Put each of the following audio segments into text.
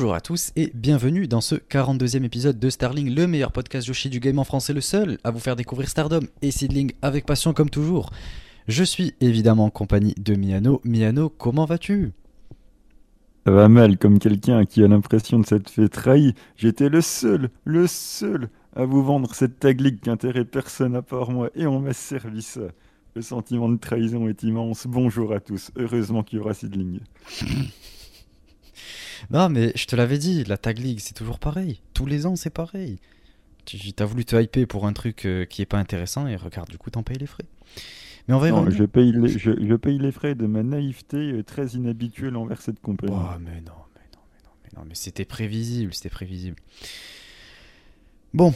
Bonjour à tous et bienvenue dans ce 42e épisode de Starling, le meilleur podcast Yoshi du game en français, le seul à vous faire découvrir Stardom et Seedling avec passion comme toujours. Je suis évidemment en compagnie de Miano. Miano, comment vas-tu? Ça va mal, comme quelqu'un qui a l'impression de s'être fait trahi. J'étais le seul, le seul à vous vendre cette tag league qui intéresse personne à part moi et on m'a servi ça. Le sentiment de trahison est immense. Bonjour à tous. Heureusement qu'il y aura Seedling. Non, mais je te l'avais dit, la Tag League, c'est toujours pareil. Tous les ans, c'est pareil. Tu as voulu te hyper pour un truc euh, qui est pas intéressant et regarde, du coup, t'en payes les frais. Mais non, je paye, les, je, paye les frais de ma naïveté euh, très inhabituelle envers cette compagnie. Oh, mais non, mais non, mais non, mais non, mais c'était prévisible, c'était prévisible. Bon,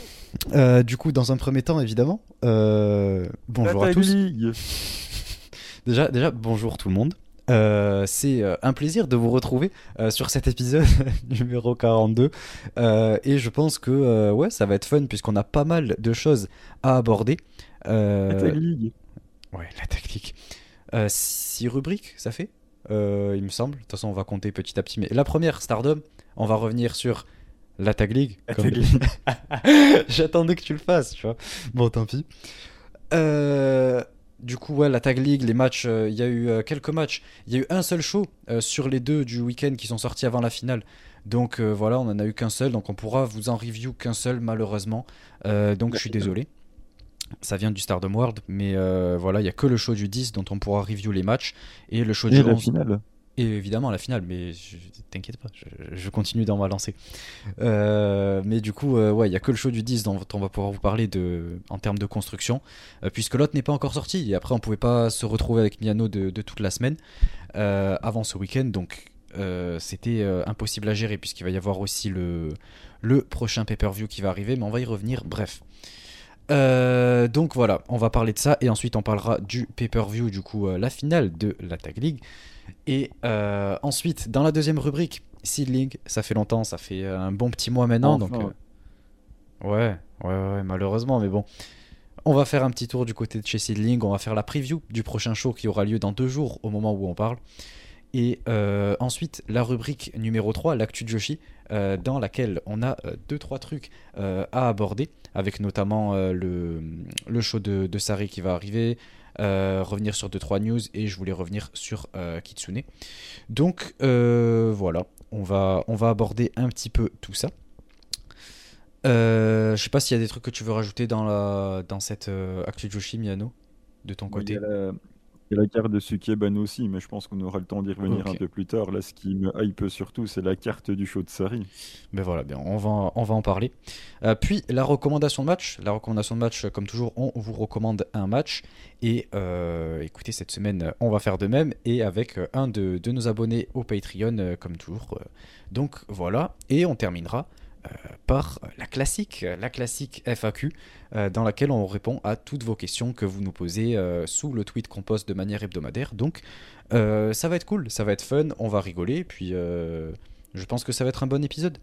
euh, du coup, dans un premier temps, évidemment, bonjour à tous. déjà, déjà, bonjour tout le monde. Euh, c'est euh, un plaisir de vous retrouver euh, sur cet épisode numéro 42 et je pense que ouais ça va être fun puisqu'on a pas mal de choses à aborder. La technique. Ouais, la technique. six rubriques, ça fait Il me semble. De toute façon, on va compter petit à petit. Mais la première, Stardom, on va revenir sur la Tag League. J'attendais que tu le fasses, tu vois. Bon, tant pis. Euh, du coup, ouais, la Tag League, les matchs, euh, il y a eu euh, quelques matchs. Il y a eu un seul show euh, sur les deux du week-end qui sont sortis avant la finale. Donc voilà, on en a eu qu'un seul. Donc on pourra vous en review qu'un seul, malheureusement. donc je suis désolé. Ça vient du Stardom World. Mais voilà, il n'y a que le show du 10 dont on pourra review les matchs. Et le show du 11. Finale. Et évidemment la finale, mais t'inquiète pas, je, continue dans ma lancée. Euh, mais du coup, euh, ouais, il y a que le show du 10 dont on va pouvoir vous parler de, en termes de construction, euh, puisque l'autre n'est pas encore sorti. Et après, on pouvait pas se retrouver avec Miano de, toute la semaine avant ce week-end, donc c'était impossible à gérer, puisqu'il va y avoir aussi le, le prochain pay-per-view qui va arriver, mais on va y revenir. Bref. donc voilà, on va parler de ça et ensuite on parlera du pay-per-view, du coup la finale de la Tag League. Et euh, ensuite, dans la deuxième rubrique, Seedling, ça fait longtemps, ça fait euh, un bon petit mois maintenant. donc, euh, ouais, ouais, ouais, malheureusement, mais bon. On va faire un petit tour du côté de chez Seedling, on va faire la preview du prochain show qui aura lieu dans deux jours au moment où on parle. Et ensuite, la rubrique numéro 3, l'actu de Joshi, dans laquelle on a 2-3 trucs à aborder, avec notamment le, le, show de, de Sari qui va arriver, euh, revenir sur 2-3 news et je voulais revenir sur euh, Kitsune. Donc euh, voilà, on va, on va aborder un petit peu tout ça. je sais pas s'il y a des trucs que tu veux rajouter dans, la, dans cette Actu Joshi Miano de ton côté. Il y a la carte de Sukeban aussi, mais je pense qu'on aura le temps d'y revenir un peu plus tard. Là, ce qui me hype surtout, c'est la carte du show de Sari. Ben voilà, bien, on, va, on va en parler. Euh, puis, la recommandation de match. La recommandation de match, comme toujours, on vous recommande un match. Et euh, écoutez, cette semaine, on va faire de même. Et avec un de, de nos abonnés au Patreon, euh, comme toujours. Donc voilà, et on terminera euh, par la classique, la classique FAQ, euh, dans laquelle on répond à toutes vos questions que vous nous posez euh, sous le tweet qu'on poste de manière hebdomadaire. Donc ça va être cool, ça va être fun, on va rigoler, puis je pense que ça va être un bon épisode.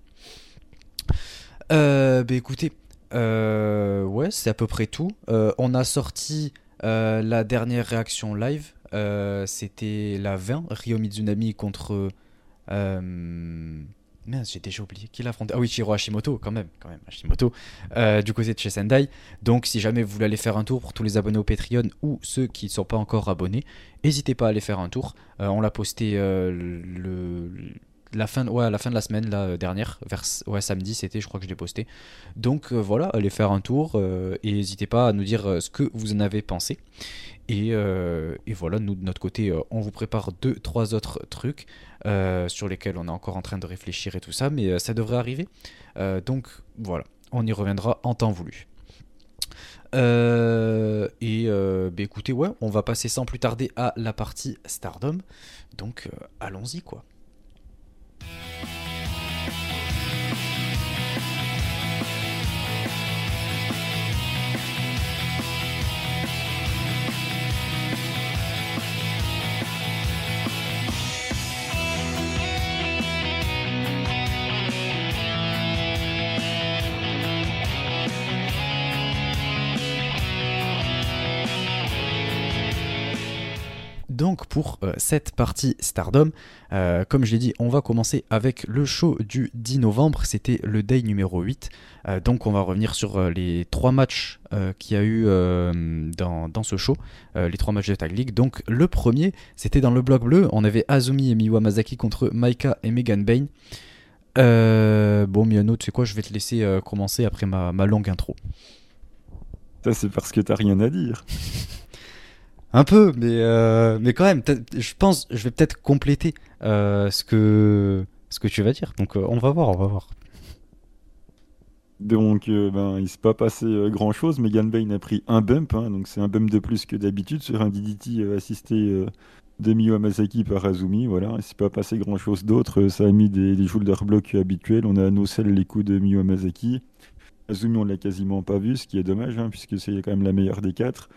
bah écoutez, ouais, c'est à peu près tout. on a sorti la dernière réaction live, c'était la 20, Ryo Mizunami contre... Merde, j'ai déjà oublié. Qui l'a affronté Ah oui, Chiro Hashimoto, quand même. Quand même Hashimoto, euh, du côté de chez Sendai. Donc, si jamais vous voulez aller faire un tour pour tous les abonnés au Patreon ou ceux qui ne sont pas encore abonnés, n'hésitez pas à aller faire un tour. Euh, on l'a posté euh, la fin, ouais, la fin de la semaine la dernière, vers ouais, samedi, c'était, je crois que je l'ai posté. Donc voilà, allez faire un tour et n'hésitez pas à nous dire ce que vous en avez pensé. Et, et, voilà, nous de notre côté, on vous prépare deux, trois autres trucs. Euh, sur lesquels on est encore en train de réfléchir et tout ça, mais euh, ça devrait arriver. Euh, donc voilà, on y reviendra en temps voulu. et bah, écoutez, ouais, on va passer sans plus tarder à la partie Stardom. Donc allons-y quoi. Donc pour cette partie Stardom. comme je l'ai dit, on va commencer avec le show du 10 novembre. C'était le day numéro 8. donc on va revenir sur les trois matchs qu'il y a eu dans, dans, ce show, les trois matchs de Tag League. Donc le premier, c'était dans le bloc bleu. On avait Azumi et Miwa Masaki contre Maika et Megan Bain. Euh, bon, Miano, tu sais quoi, je vais te laisser euh, commencer après ma, longue intro. Ça, c'est parce que t'as rien à dire. Un peu, mais, euh, mais quand même, je pense, je vais peut-être compléter ce, que, ce que tu vas dire. Donc, on va voir, on va voir. Donc, ben, il s'est pas passé grand chose. Megan Bain a pris un bump, hein, donc c'est un bump de plus que d'habitude sur un DDT assisté Demi Masaki par Azumi, voilà. Il s'est pas passé grand chose d'autre. Ça a mis des, des shoulder blocks habituels. On a annoncé les coups de Miyu Masaki. Azumi, on l'a quasiment pas vu, ce qui est dommage, hein, puisque c'est quand même la meilleure des quatre.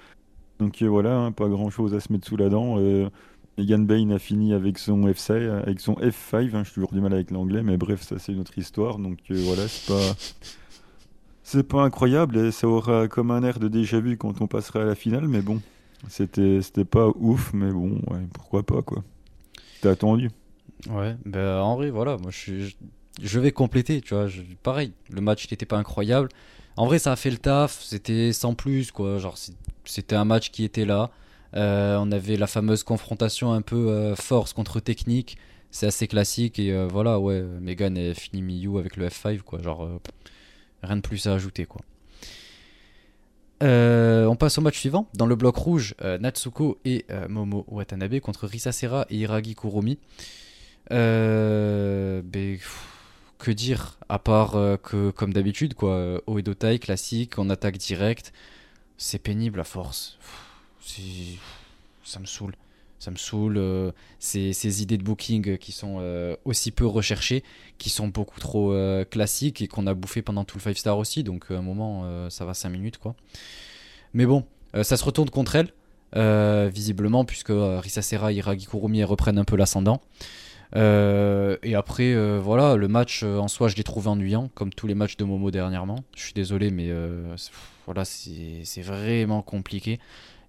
Donc euh, voilà, hein, pas grand chose à se mettre sous la dent. Euh, Egan Bain a fini avec son F5, avec son F5. Hein, j'ai toujours du mal avec l'anglais, mais bref, ça c'est une autre histoire. Donc euh, voilà, c'est pas. C'est pas incroyable ça aura comme un air de déjà vu quand on passera à la finale, mais bon, c'était, pas ouf, mais bon, pourquoi pas, quoi. T'as attendu? Ouais, en vrai, voilà, moi je, je, vais compléter, tu vois. pareil, le match n'était pas incroyable. En vrai, ça a fait le taf, c'était sans plus, quoi. Genre, c'était un match qui était là. Euh, on avait la fameuse confrontation un peu euh, force contre technique. C'est assez classique et euh, voilà, ouais, Megan est fini Miyu avec le F5, quoi. Genre, rien de plus à ajouter, quoi. On passe au match suivant. Dans le bloc rouge, Natsuko et Momo Watanabe contre Risa Serra et Hiragi Kurumi. Ben, que dire À part que, comme d'habitude, quoi, Oedo Tai classique, on attaque direct. C'est pénible à force. ça me saoule. Ça me saoule. ces, idées de booking qui sont aussi peu recherchées, qui sont beaucoup trop classiques et qu'on a bouffé pendant tout le 5 star aussi. Donc à un moment, ça va 5 minutes quoi. Mais bon, ça se retourne contre elle, visiblement, puisque Risa Serra et Hiragi Kurumi reprennent un peu l'ascendant. Et après, voilà, le match en soi, je l'ai trouvé ennuyant, comme tous les matchs de Momo dernièrement. Je suis désolé, mais voilà, c'est vraiment compliqué.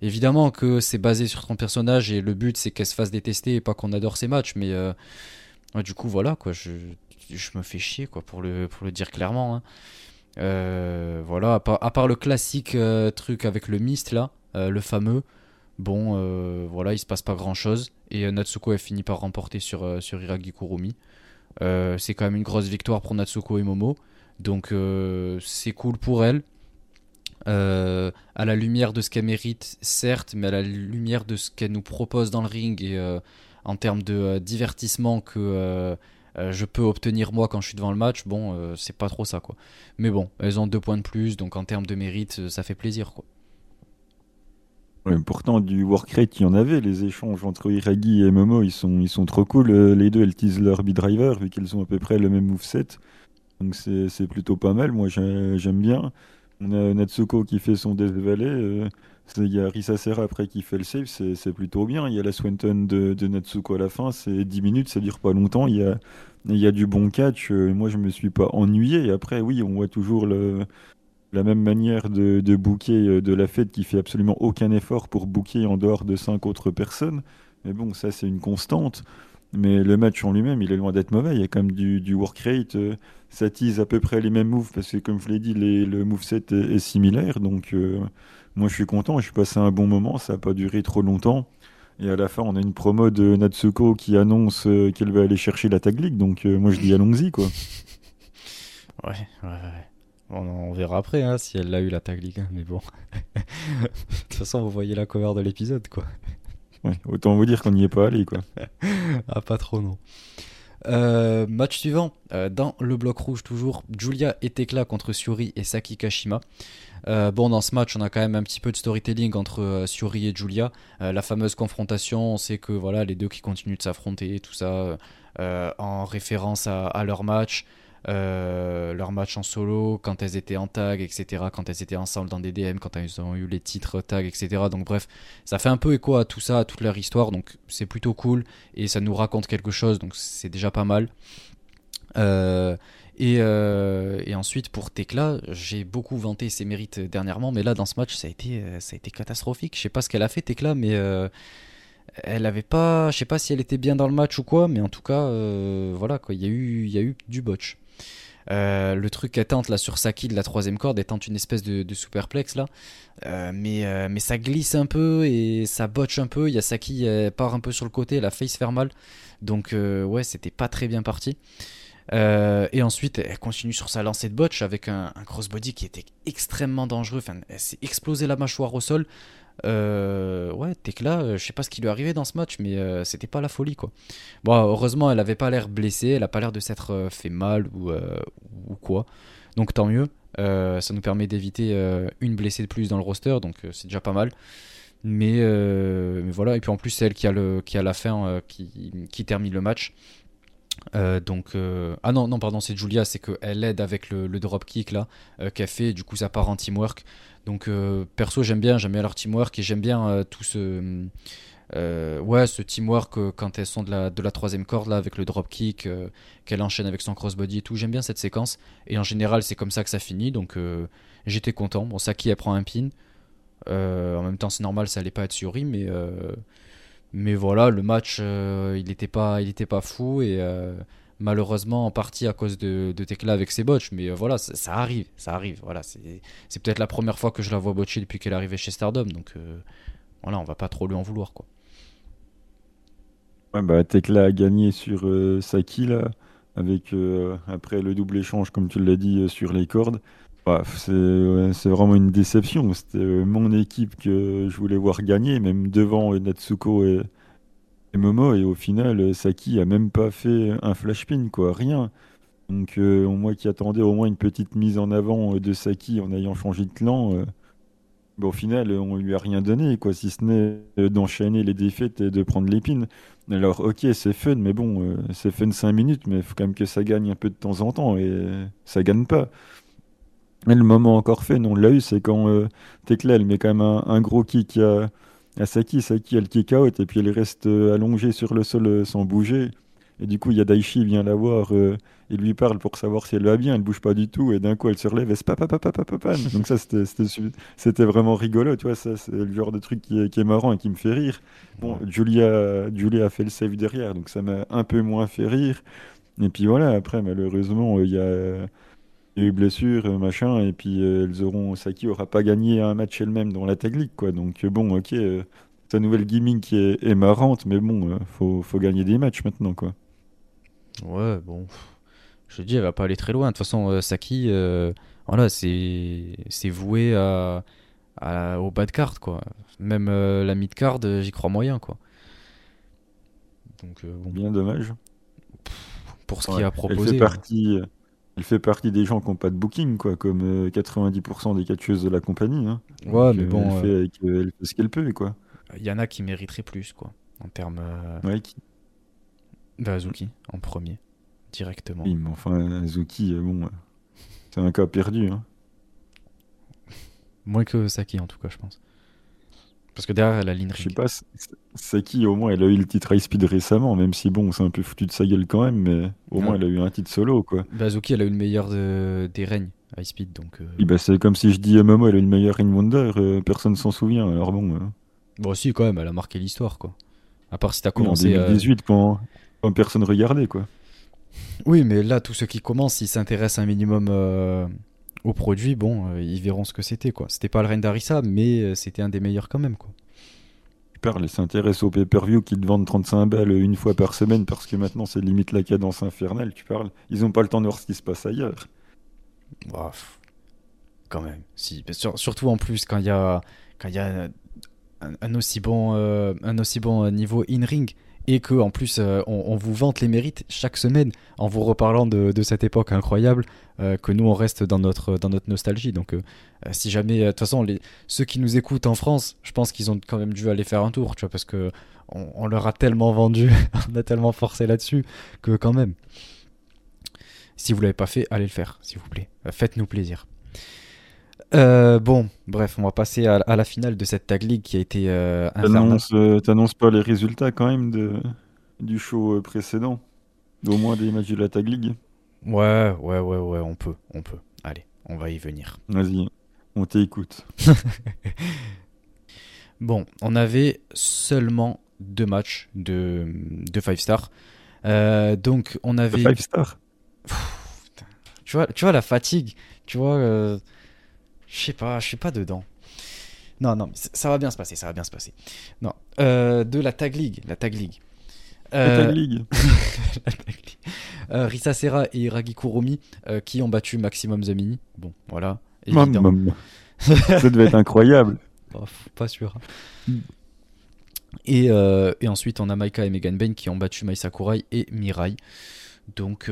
Évidemment que c'est basé sur ton personnage et le but c'est qu'elle se fasse détester et pas qu'on adore ses matchs, mais euh, du coup voilà quoi, je, me fais chier quoi pour le, dire clairement. Hein. Euh, voilà, à part, le classique euh, truc avec le mist là, le fameux, bon voilà, il se passe pas grand chose et Natsuko a fini par remporter sur, sur Hiragi Kurumi. c'est quand même une grosse victoire pour Natsuko et Momo, donc c'est cool pour elle. Euh, à la lumière de ce qu'elle mérite, certes, mais à la lumière de ce qu'elle nous propose dans le ring et euh, en termes de euh, divertissement que je peux obtenir moi quand je suis devant le match, bon, c'est pas trop ça quoi. Mais bon, elles ont deux points de plus, donc en termes de mérite, ça fait plaisir quoi. Pourtant, du work rate, il y en avait. Les échanges entre Iragi et Momo, ils sont, ils sont trop cool. Les deux, elles teasent leur B-Driver, vu qu'elles ont à peu près le même moveset. Donc c'est plutôt pas mal. Moi, j'aime bien. On a Natsuko qui fait son Death Valley. Euh, il y a Risa Serra après qui fait le save, c'est plutôt bien. Il y a la Swenton de, Natsuko à la fin, c'est 10 minutes, ça dure pas longtemps. Il y a, y a du bon catch. Euh, moi, je me suis pas ennuyé. Après, oui, on voit toujours le, la même manière de, de booker euh, de la fête qui fait absolument aucun effort pour booker en dehors de 5 autres personnes. Mais bon, ça, c'est une constante. Mais le match en lui-même, il est loin d'être mauvais. Il y a quand même du, du work rate. Euh, ça tease à peu près les mêmes moves parce que, comme je l'ai dit, le moveset est, est similaire. Donc, euh, moi, je suis content. Je suis passé un bon moment. Ça n'a pas duré trop longtemps. Et à la fin, on a une promo de Natsuko qui annonce euh, qu'elle va aller chercher la Tag League. Donc, moi, je dis allons-y, quoi. Ouais, ouais, ouais. On, verra après hein, si elle l'a eu la Tag League. Hein, mais bon. de toute façon, vous voyez la cover de l'épisode, quoi autant vous dire qu'on n'y est pas allé, quoi. ah, pas trop, non. Euh, match suivant, euh, dans le bloc rouge toujours, Julia et Tekla contre Suri et Saki Kashima. Euh, bon, dans ce match, on a quand même un petit peu de storytelling entre Suri et Julia. la fameuse confrontation, on sait que voilà, les deux qui continuent de s'affronter, tout ça, en référence à leur match. Euh, leur match en solo, quand elles étaient en tag, etc., quand elles étaient ensemble dans des DM, quand elles ont eu les titres tag, etc. Donc bref, ça fait un peu écho à tout ça, à toute leur histoire, donc c'est plutôt cool, et ça nous raconte quelque chose, donc c'est déjà pas mal. Euh, et, euh, et, ensuite pour Tekla, j'ai beaucoup vanté ses mérites dernièrement, mais là dans ce match ça a été, ça a été catastrophique. Je sais pas ce qu'elle a fait Tekla, mais elle avait pas, je sais pas si elle était bien dans le match ou quoi, mais en tout cas, voilà quoi, il y il y a eu du botch. Le truc qu'elle tente là sur Saki de la troisième corde, elle tente une espèce de, superplex là, mais, mais ça glisse un peu et ça botche un peu. Il y a Saki, part un peu sur le côté, elle a failli mal, donc ouais, c'était pas très bien parti. Euh, et ensuite, elle continue sur sa lancée de botch avec un, crossbody qui était extrêmement dangereux. Enfin, elle s'est explosé la mâchoire au sol. Euh, ouais, Tekla, euh, je sais pas ce qui lui est arrivé dans ce match, mais c'était pas la folie quoi. Bon, heureusement, elle avait pas l'air blessée, elle a pas l'air de s'être fait mal ou, ou quoi. Donc tant mieux. ça nous permet d'éviter une blessée de plus dans le roster, donc c'est déjà pas mal. Mais, voilà, et puis en plus, c'est elle qui a, le, qui a la fin qui, qui termine le match. Euh, donc euh, ah non non pardon c'est Julia c'est qu'elle aide avec le, le drop kick là euh, qu'elle fait du coup ça part en teamwork donc perso j'aime bien j'aime bien leur teamwork et j'aime bien tout ce ouais ce teamwork quand elles sont de la, troisième corde là avec le drop kick qu'elle enchaîne avec son crossbody et tout. J'aime bien cette séquence. Et en général c'est comme ça que ça finit. Donc j'étais content. Bon Saki elle prend un pin. En même temps c'est normal ça allait pas être Yuri mais mais voilà, le match, euh, il pas, il était pas fou et euh, malheureusement en partie à cause de, de Tekla avec ses botches. Mais euh, voilà, ça, arrive, ça arrive. Voilà, c'est peut-être la première fois que je la vois botcher depuis qu'elle est arrivée chez Stardom. Donc voilà, on va pas trop lui en vouloir quoi. Ouais, bah, Tekla a gagné sur Saki là, avec après le double échange, comme tu l'as dit, sur les cordes. Bah, c'est vraiment une déception. C'était euh, mon équipe que je voulais voir gagner, même devant euh, Natsuko et, Momo. Et au final, euh, Saki a même pas fait un flash pin, quoi, rien. Donc, moi qui attendais au moins une petite mise en avant de Saki en ayant changé de clan, au final, on lui a rien donné, quoi, si ce n'est d'enchaîner les défaites et de prendre l'épine. Alors, ok, c'est fun, mais bon, c'est fun 5 minutes, mais il faut quand même que ça gagne un peu de temps en temps, et ça gagne pas. Mais le moment encore fait, non, on l'a eu, c'est quand euh, Tekla, elle met quand même un, gros kick à, à, Saki. Saki, elle kick out et puis elle reste euh, allongée sur le sol euh, sans bouger. Et du coup, il y a Daichi vient la voir et lui parle pour savoir si elle va bien. Elle bouge pas du tout et d'un coup, elle se relève et c'est papa, papa, papa, Donc ça, c'était vraiment rigolo, tu vois. C'est le genre de truc qui est, qui est, marrant et qui me fait rire. Bon, Julia, Julia a fait le save derrière, donc ça m'a un peu moins fait rire. Et puis voilà, après, malheureusement, il y a y a eu blessure, euh, machin, et puis euh, elles auront. Saki aura pas gagné un match elle-même dans la tag league, quoi. Donc euh, bon, ok, sa nouvelle gimmick qui est, marrante, mais bon, faut, faut gagner des matchs maintenant, quoi. Ouais, bon. Je dis, elle va pas aller très loin. De toute façon, Saki, voilà, c'est c'est voué à, au bas de carte, quoi. Même la mid card, j'y crois moyen, quoi. Donc, bon. Bien dommage. Pour ce qui a proposé. Elle fait partie. Elle fait partie des gens qui n'ont pas de booking, quoi, comme 90% euh, des catcheuses de la compagnie. Hein. Ouais, mais bon. Elle fait, elle fait, ce qu'elle peut, quoi. Il y en a qui mériteraient plus, quoi, en termes. Euh, ouais, qui bah, Azuki, en premier, directement. Oui, mais enfin, Azuki, euh, bon, c'est un cas perdu. Hein. Moins que Saki, en tout cas, je pense. Parce que derrière, elle a Je sais pas, Saki, au moins, elle a eu le titre High Speed récemment, même si bon, c'est un peu foutu de sa gueule quand même, mais au moins, elle a eu un titre solo, quoi. Bazuki, elle a eu le meilleur des règnes High Speed, donc. Euh... bah, c'est comme si je dis Momo, elle a eu le meilleur Ring Wonder, euh, personne s'en souvient, alors bon. Euh. Bon, si, quand même, elle a marqué l'histoire, quoi. À part si t'as commencé. en 2018, quand, quand personne regardait, quoi. Oui, mais là, tous ceux qui commencent, ils s'intéressent un minimum euh, au produit, bon, euh, ils verront ce que c'était quoi. C'était pas le Reine d'Arissa, mais euh, c'était un des meilleurs quand même quoi. Tu parles, ils s'intéressent au pay-per-view qui te vendent 35 balles une fois par semaine parce que maintenant c'est limite la cadence infernale, tu parles. Ils ont pas le temps de voir ce qui se passe ailleurs. quand même, si. surtout en plus quand il y a, quand y a un, aussi bon, euh, un aussi bon niveau in-ring et que en plus euh, on, vous vante les mérites chaque semaine en vous reparlant de, cette époque incroyable euh, que nous on reste dans notre dans notre nostalgie. Donc euh, si jamais de toute façon les, ceux qui nous écoutent en France je pense qu'ils ont quand même dû aller faire un tour tu vois parce que on, leur a tellement vendu on a tellement forcé là-dessus que quand même. Si vous l'avez pas fait allez le faire s'il vous plaît. Faites-nous plaisir euh, bon, bref, on va passer à, la finale de cette tag league qui a été euh, euh T'annonces pas les résultats quand même de, du show euh, précédent Au moins des matchs de la tag league Ouais, ouais, ouais, ouais, on peut, on peut. Allez, on va y venir. Vas-y, on t'écoute. bon, on avait seulement deux matchs de, de 5 stars. Euh, donc on avait. 5 stars tu vois, tu vois la fatigue, tu vois. Je sais pas, je suis pas dedans. Non, non, ça va bien se passer, ça va bien se passer. Non, euh, de la Tag League, la Tag League. La Euh, Tag League. la Tag League. Euh, Risa Serra et Iragi Kuromi qui ont battu Maximum Zamini. Bon, voilà. Ça devait être incroyable. Oh, pas sûr. Et, et ensuite, on a Maika et Megan Bain qui ont battu Mai Sakurai et Mirai. Donc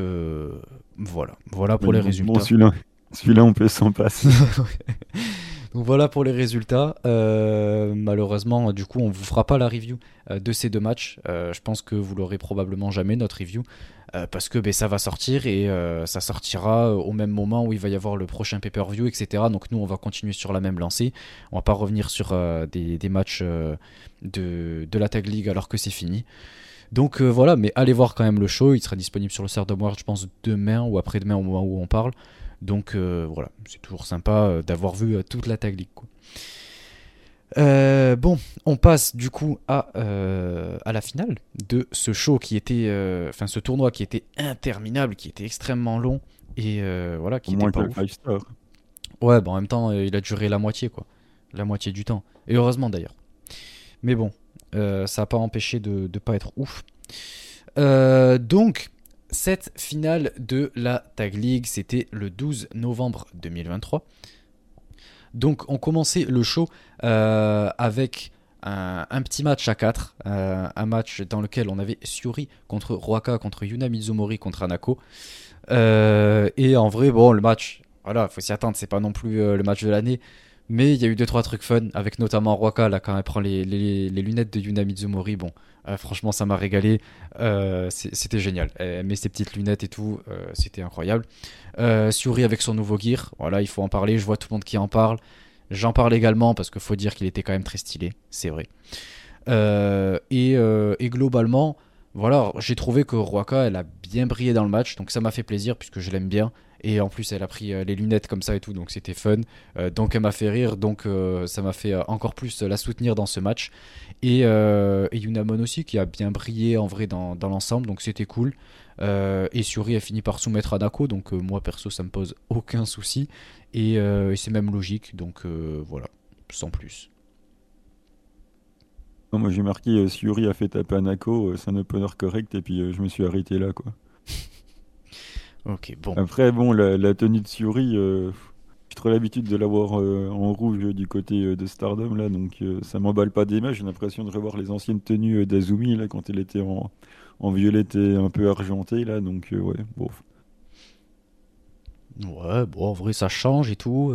voilà, voilà pour les résultats. Bon, celui-là, celui-là, on peut s'en passer. Donc voilà pour les résultats. Euh, malheureusement, du coup, on vous fera pas la review euh, de ces deux matchs. Euh, je pense que vous l'aurez probablement jamais notre review parce que ben, ça va sortir et ça sortira au même moment où il va y avoir le prochain pay-per-view, etc. Donc nous, on va continuer sur la même lancée. On va pas revenir sur des, matchs de, de la Tag League alors que c'est fini. Donc voilà, mais allez voir quand même le show. Il sera disponible sur le Stardom World, je pense, demain ou après-demain au moment où on parle. Donc euh, voilà, c'est toujours sympa euh, d'avoir vu euh, toute la Tag League. quoi. Euh, bon, on passe du coup à, euh, à la finale de ce show qui était, euh, enfin ce tournoi qui était interminable, qui était extrêmement long et voilà, qui Au était pas ouf. 5 stars. Ouais, bon, en même temps, il a duré la moitié, quoi. La moitié du temps. Et heureusement d'ailleurs. Mais bon, ça n'a pas empêché de ne pas être ouf. Donc, cette finale de la Tag League, c'était le 12 novembre 2023. Donc, on commençait le show euh, avec un, petit match à 4. un match dans lequel on avait Syuri contre Roaka, contre Yuna Mizumori, contre Anako. Euh, et en vrai, bon, le match, voilà, faut s'y attendre, c'est pas non plus euh, le match de l'année. Mais il y a eu deux trois trucs fun, avec notamment Roaka, là, quand elle prend les, les- les lunettes de Yuna Mizumori. Bon, euh, franchement, ça m'a régalé. Euh, c'était génial. Elle met ses petites lunettes et tout, euh, c'était incroyable. Euh, Suri avec son nouveau gear, voilà, il faut en parler. Je vois tout le monde qui en parle. J'en parle également parce qu'il faut dire qu'il était quand même très stylé, c'est vrai. Euh, et, euh, et globalement, voilà, j'ai trouvé que Roaka, elle a bien brillé dans le match, donc ça m'a fait plaisir puisque je l'aime bien. Et en plus, elle a pris euh, les lunettes comme ça et tout, donc c'était fun. Euh, donc elle m'a fait rire, donc euh, ça m'a fait encore plus la soutenir dans ce match. Et, et Yunamon aussi, qui a bien brillé en vrai dans, dans l'ensemble, donc c'était cool. Euh, et Suri a fini par soumettre Anako, donc euh, moi perso, ça me pose aucun souci. Et, euh, et c'est même logique, donc voilà, sans plus. Non, moi j'ai marqué Suri a fait taper Anako, c'est un opener correct et puis je me suis arrêté là quoi. Ok, bon. Après bon la, la tenue de Suri, euh, j'ai trop l'habitude de l'avoir euh, en rouge du côté euh, de Stardom là donc euh, ça m'emballe pas des masses, j'ai l'impression de revoir les anciennes tenues d'Azumi là quand elle était en, en violette et un peu argentée là donc ouais bon. Ouais, bon, en vrai, ça change et tout.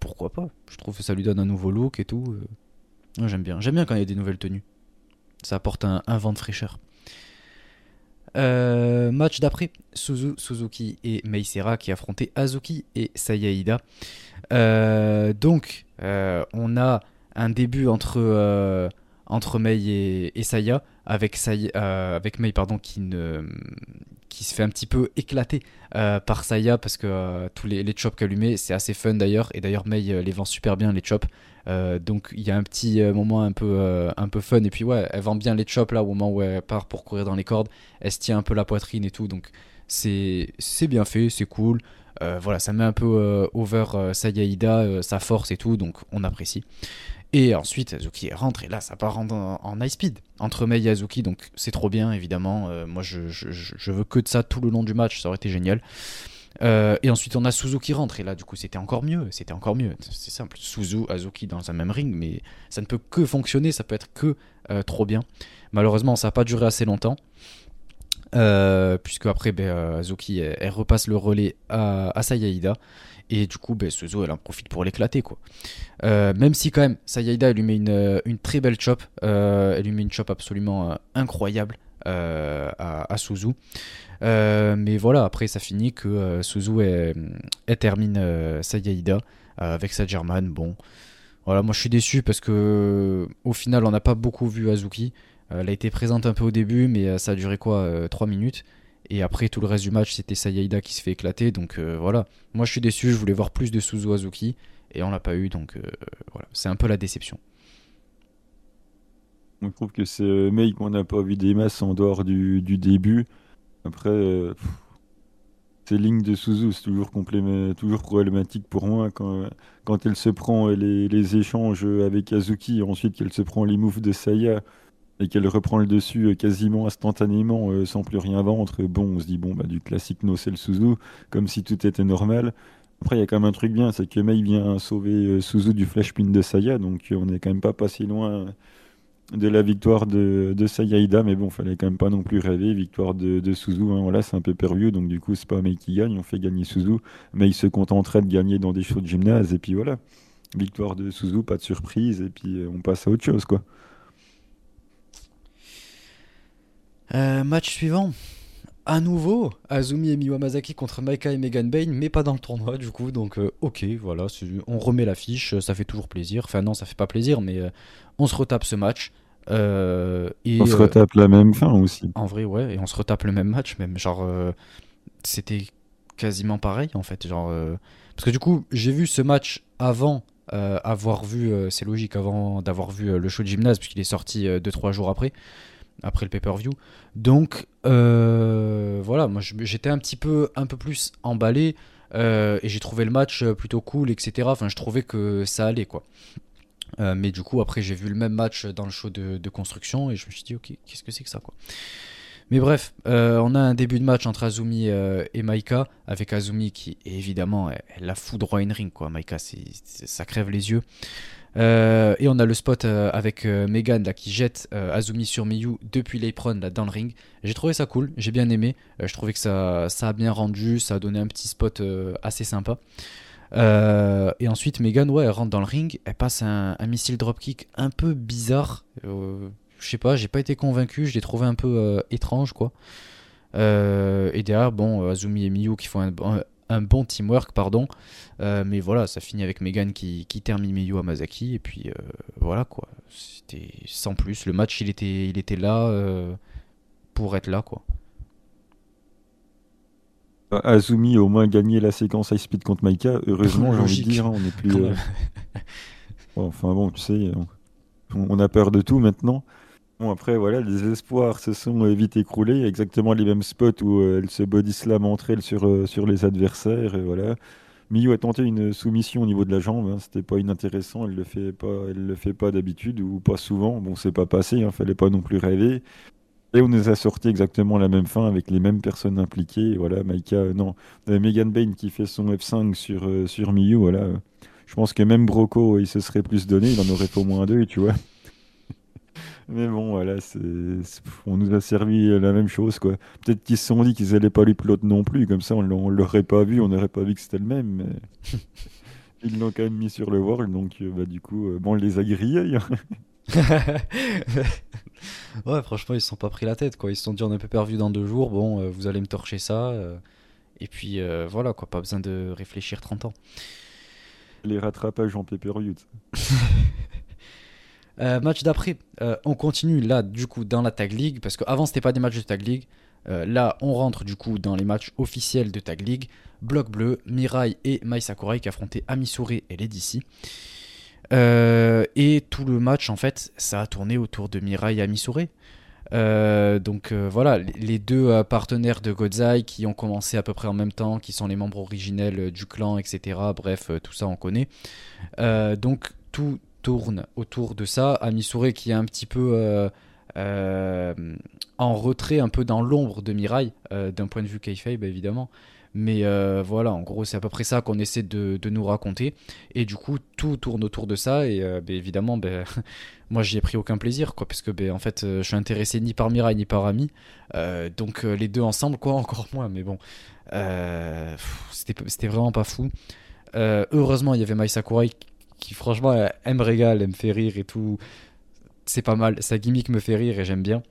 pourquoi pas? Je trouve que ça lui donne un nouveau look et tout. Ouais, j'aime bien. J'aime bien quand il y a des nouvelles tenues. Ça apporte un, un vent de fraîcheur. Euh, match d'après, Suzu, Suzuki et Meisera qui affrontaient Azuki et Sayaida. Euh, donc, euh, on a un début entre, euh, entre Mei et, Saya, avec, Mei qui, se fait un petit peu éclater par Saya parce que tous les, les chops qu'elle met, c'est assez fun d'ailleurs. Et d'ailleurs, Mei les vend super bien, les chops. Euh, donc il y a un petit euh, moment un peu, euh, un peu fun. Et puis ouais, elle vend bien les chops là au moment où elle part pour courir dans les cordes. Elle se tient un peu la poitrine et tout. Donc c'est bien fait, c'est cool. Voilà, ça met un peu over Sayaida, sa force et tout. Donc on apprécie. Et ensuite, Azuki rentre et là, ça part en, high speed entre Mei et Azuki. Donc c'est trop bien, évidemment. Moi, je, je- je veux que de ça tout le long du match. Ça aurait été génial. Euh, et ensuite, on a Suzu qui rentre. Et là, du coup, c'était encore mieux. C'était encore mieux. C'est simple. Suzu, Azuki dans un même ring. Mais ça ne peut que fonctionner. Ça peut être que euh, trop bien. Malheureusement, ça n'a pas duré assez longtemps. Euh, puisque après, ben, Azuki, elle, repasse le relais à, à. Et du coup, ben, Suzu, elle en profite pour l'éclater. quoi. Même si, quand même, Sayaida, elle lui met une, très belle chop. Elle lui met une chop absolument incroyable à Suzu. Euh, mais voilà, après ça finit que euh, Suzu termine euh, euh, avec sa German. Bon, voilà, moi je suis déçu parce que au final on n'a pas beaucoup vu Azuki. Elle a été présente un peu au début, mais ça a duré quoi 3 minutes? Et après tout le reste du match c'était Sayaida qui se fait éclater. Donc voilà, moi je suis déçu, je voulais voir plus de Suzu Azuki et on l'a pas eu. Donc voilà, c'est un peu la déception. On trouve que c'est Mei qu'on n'a pas vu des masses en dehors du début. Après, euh, ces lignes de Suzu, c'est toujours, toujours problématique pour moi quand, elle se prend les, échanges avec Azuki ensuite qu'elle se prend les moves de Saya et qu'elle reprend le dessus euh, quasiment instantanément euh, sans plus rien vendre. Bon, on se dit, bon, bah, du classique no sell Suzu, comme si tout était normal. Après, il y a quand même un truc bien, c'est que Mei vient sauver Suzu du flash pin de Saya, donc on n'est quand même pas passé loin de la victoire de, de Sayaida, mais bon, fallait quand même pas non plus rêver. Victoire de, de Suzu, hein, voilà, c'est un peu perview, donc du coup, c'est pas Mei qui gagne, on fait gagner Suzu, mais il se contenterait de gagner dans des shows de gymnase, et puis voilà. Victoire de Suzu, pas de surprise, et puis euh, on passe à autre chose, quoi. Euh, match suivant. À nouveau, Azumi et Miwa Masaki contre Maika et Megan Bain, mais pas dans le tournoi du coup. Donc, euh, ok, voilà, on remet l'affiche, ça fait toujours plaisir. Enfin, non, ça fait pas plaisir, mais euh, on se retape ce match. Euh, et On se retape la même fin aussi. en vrai, ouais, et on se retape le même match, même genre, c'était quasiment pareil en fait. Genre, parce que du coup, j'ai vu ce match avant avoir vu, c'est logique, avant d'avoir vu le show de gymnase, puisqu'il est sorti 2-3 jours après après le pay-per-view. Donc euh, voilà, moi j'étais un petit peu, un peu plus emballé euh, et j'ai trouvé le match euh, plutôt cool, etc. Enfin, je trouvais que ça allait quoi. Mais du coup, après, j'ai vu le même match dans le show de, construction et je me suis dit, ok, qu'est-ce que c'est que ça quoi. Mais bref, on a un début de match entre Azumi et Maika, avec Azumi qui, évidemment, elle, elle la fout droit in ring quoi. Maika, ça crève les yeux. Euh, et on a le spot euh, avec euh, Megan qui jette Azumi sur Miyu depuis l'apron dans le ring. J'ai trouvé ça cool, j'ai bien aimé. Je trouvais que ça, ça a bien rendu, ça a donné un petit spot assez sympa. Et ensuite Megan, ouais, elle rentre dans le ring, elle passe un, missile dropkick un peu bizarre. Je sais pas, j'ai pas été convaincu, je l'ai trouvé un peu étrange quoi. Et derrière, bon, Azumi et Miyu qui font un- un bon teamwork, pardon. Euh, mais voilà, ça finit avec Megan qui, qui termine Miyu Hamasaki. Et puis euh, voilà quoi. C'était sans plus. Le match, il était, il était là euh, pour être là quoi. Azumi a au moins gagné la séquence High Speed contre Maika. Heureusement, j'ai envie de dire, hein, on n'est plus. Enfin bon, tu sais, on, on a peur de tout maintenant. Bon, après, voilà, les espoirs se sont euh, vite écroulés. Exactement les mêmes spots où euh, elle se body slam entre elles sur, euh, sur les adversaires. Et voilà. Miyu a tenté une soumission au niveau de la jambe. hein, C'était pas inintéressant. Elle le fait pas, elle le fait pas d'habitude ou pas souvent. Bon, c'est pas passé. Hein, fallait pas non plus rêver. Et on nous a sorti exactement la même fin avec les mêmes personnes impliquées. Voilà, Maika, euh, non, Megan Bain qui fait son F5 sur, sur Miyu. Voilà. Je pense que même Broco, il se serait plus donné. Il en aurait au moins deux, tu vois. Mais bon, voilà, c'est, on nous a servi la même chose, quoi. Peut-être qu'ils se sont dit qu'ils allaient pas lui l'autre non plus, comme ça on on l'aurait pas vu, on n'aurait pas vu que c'était le même, mais ils l'ont quand même mis sur le World, donc euh, bah, du coup, euh, bon, on les a grillés. hein. ouais, franchement, ils se sont pas pris la tête quoi. Ils se sont dit on est un peu perdu dans deux jours. Bon, euh, vous allez me torcher ça. euh, et puis euh, voilà quoi, pas besoin de réfléchir 30 ans. Les rattrapages en pay-per-view. Euh, match d'après, euh, on continue là du coup dans la Tag League parce qu'avant c'était pas des matchs de Tag League. Euh, là on rentre du coup dans les matchs officiels de Tag League. Bloc bleu, Mirai et Mai Sakurai qui affrontaient Amisure et Lady C. Euh, et tout le match en fait ça a tourné autour de Mirai et Amisure. Donc voilà, les- les deux partenaires de Godzai qui ont commencé à peu près en même temps, qui sont les membres originels du clan, etc. Bref, tout ça on connaît. Donc tout tourne autour de ça. Amisure qui est un petit peu euh, euh, en retrait, un peu dans l'ombre de Mirai, euh, d'un point de vue kayfabe évidemment. Mais voilà, en gros, c'est à peu près ça qu'on essaie de, nous raconter. Et du coup, tout tourne autour de ça. Et ben, évidemment, ben, moi, j'y ai pris aucun plaisir, quoi, parce que ben, en fait, je suis intéressé ni par Mirai ni par Ami. Donc les deux ensemble, quoi, encore moins. Mais bon, c'était vraiment pas fou. Heureusement, il y avait Mai Sakurai qui, franchement, elle, me régale, elle me fait rire et tout. C'est pas mal. Sa gimmick me fait rire et j'aime bien.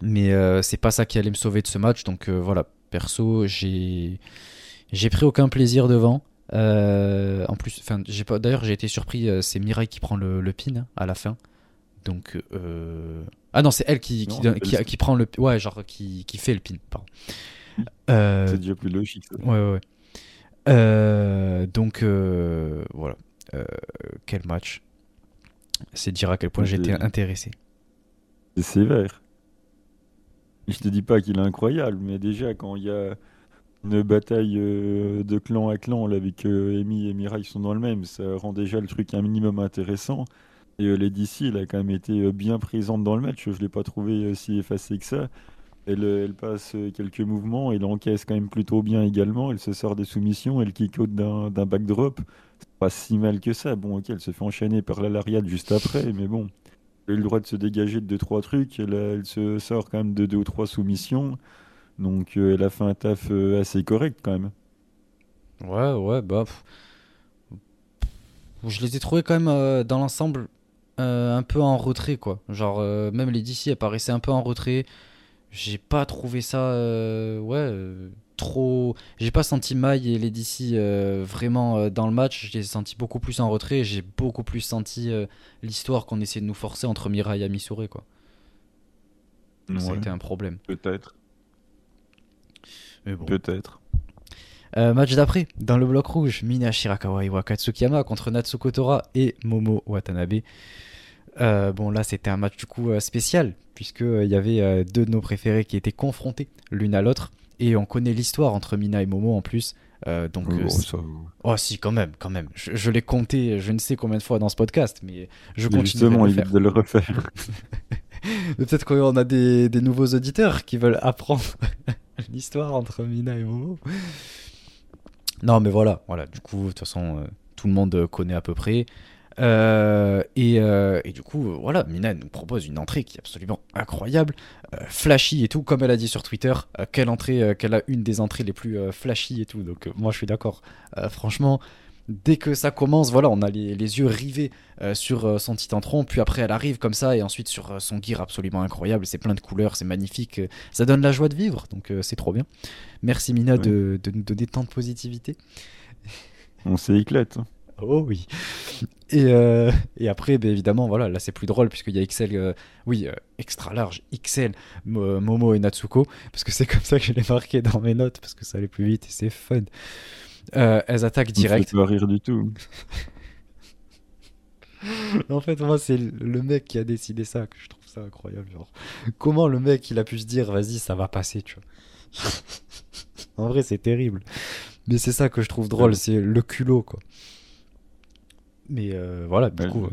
Mais euh, c'est pas ça qui allait me sauver de ce match. Donc euh, voilà, perso, j'ai j'ai pris aucun plaisir devant. Euh, en plus, enfin, j'ai pas. D'ailleurs, j'ai été surpris. c'est Mirai qui prend le, le pin hein, à la fin. Donc, ah non, c'est elle qui qui, Non, donne- elle, qui, prend le, ouais, genre qui, qui fait le pin. Pardon. C'est déjà plus logique. ça. Ouais, ouais, ouais. Donc, voilà. Euh, quel match. C'est dire à quel point j'étais intéressé. C'est sévère. Je te dis pas qu'il est incroyable, mais déjà quand il y a une bataille euh, de clan à clan là, avec euh, Amy et Mira, ils sont dans le même, ça rend déjà le truc un minimum intéressant. Et euh, Lady C, elle a quand même été bien présente dans le match. Je l'ai pas trouvé si effacée que ça. Elle, elle passe quelques mouvements, elle encaisse quand même plutôt bien également. Elle se sort des soumissions, elle kick out d'un backdrop. Pas si mal que ça. Bon, ok, elle se fait enchaîner par la lariat juste après, mais bon. Elle a eu le droit de se dégager de deux trois trucs. Elle, se sort quand même de deux ou trois soumissions. Donc euh, elle a fait un taf euh, assez correct quand même. Ouais, ouais, bah. Je les ai trouvés quand même euh, dans l'ensemble un peu en retrait, quoi. Genre, même les DC, elles paraissaient un peu en retrait. J'ai pas trouvé ça, ouais, trop. J'ai pas senti Mai et les DC euh, vraiment euh, dans le match. Je les ai sentis beaucoup plus en retrait. et J'ai beaucoup plus senti euh, l'histoire qu'on essayait de nous forcer entre Mirai et Amisure, quoi. Ça a été un problème. peut-être, Mais bon. peut-être. Euh, match d'après, dans le bloc rouge, Mina Shirakawa et Wakatsukiyama contre Natsuko Tora et Momo Watanabe. Euh, bon là c'était un match du coup spécial puisque euh, il y avait euh, deux de nos préférés qui étaient confrontés l'une à l'autre et on connaît l'histoire entre Mina et Momo en plus Euh, donc Oh, ça- oh si quand même quand même je, je l'ai compté je ne sais combien de fois dans ce podcast mais je continue Justement, de le évite faire de le refaire. Peut-être qu'on a des, des nouveaux auditeurs qui veulent apprendre l'histoire entre Mina et Momo. Non, mais voilà, voilà. Du coup, de toute façon, euh, tout le monde connaît à peu près. Euh, et, euh, et du coup, euh, voilà, Mina nous propose une entrée qui est absolument incroyable, euh, flashy et tout, comme elle a dit sur Twitter. quelle entrée, qu'elle a une des entrées les plus flashy et tout. Donc, moi, je suis d'accord. Franchement, dès que ça commence, voilà, on a les, les yeux rivés euh, sur euh, son titantron, puis après elle arrive comme ça, et ensuite sur euh, son gear absolument incroyable, c'est plein de couleurs, c'est magnifique, ça donne la joie de vivre, donc c'est trop bien. Merci Mina de, de nous donner tant de positivité. On s'éclate. hein. Oh oui. Et, euh, et après, ben, évidemment, voilà, là c'est plus drôle puisqu'il y a XL, euh, oui, euh, extra large, XL, Mo- Momo et Natsuko, parce que c'est comme ça que je l'ai marqué dans mes notes, parce que ça allait plus vite et c'est fun. Elles attaquent Ça direct. fait pas rire du tout. En fait, moi, c'est le mec qui a décidé ça que je trouve ça incroyable. Genre, comment le mec il a pu se dire, vas-y, ça va passer, tu vois. en vrai, c'est terrible. Mais c'est ça que je trouve drôle, c'est le culot, quoi. Mais euh, voilà, du coup,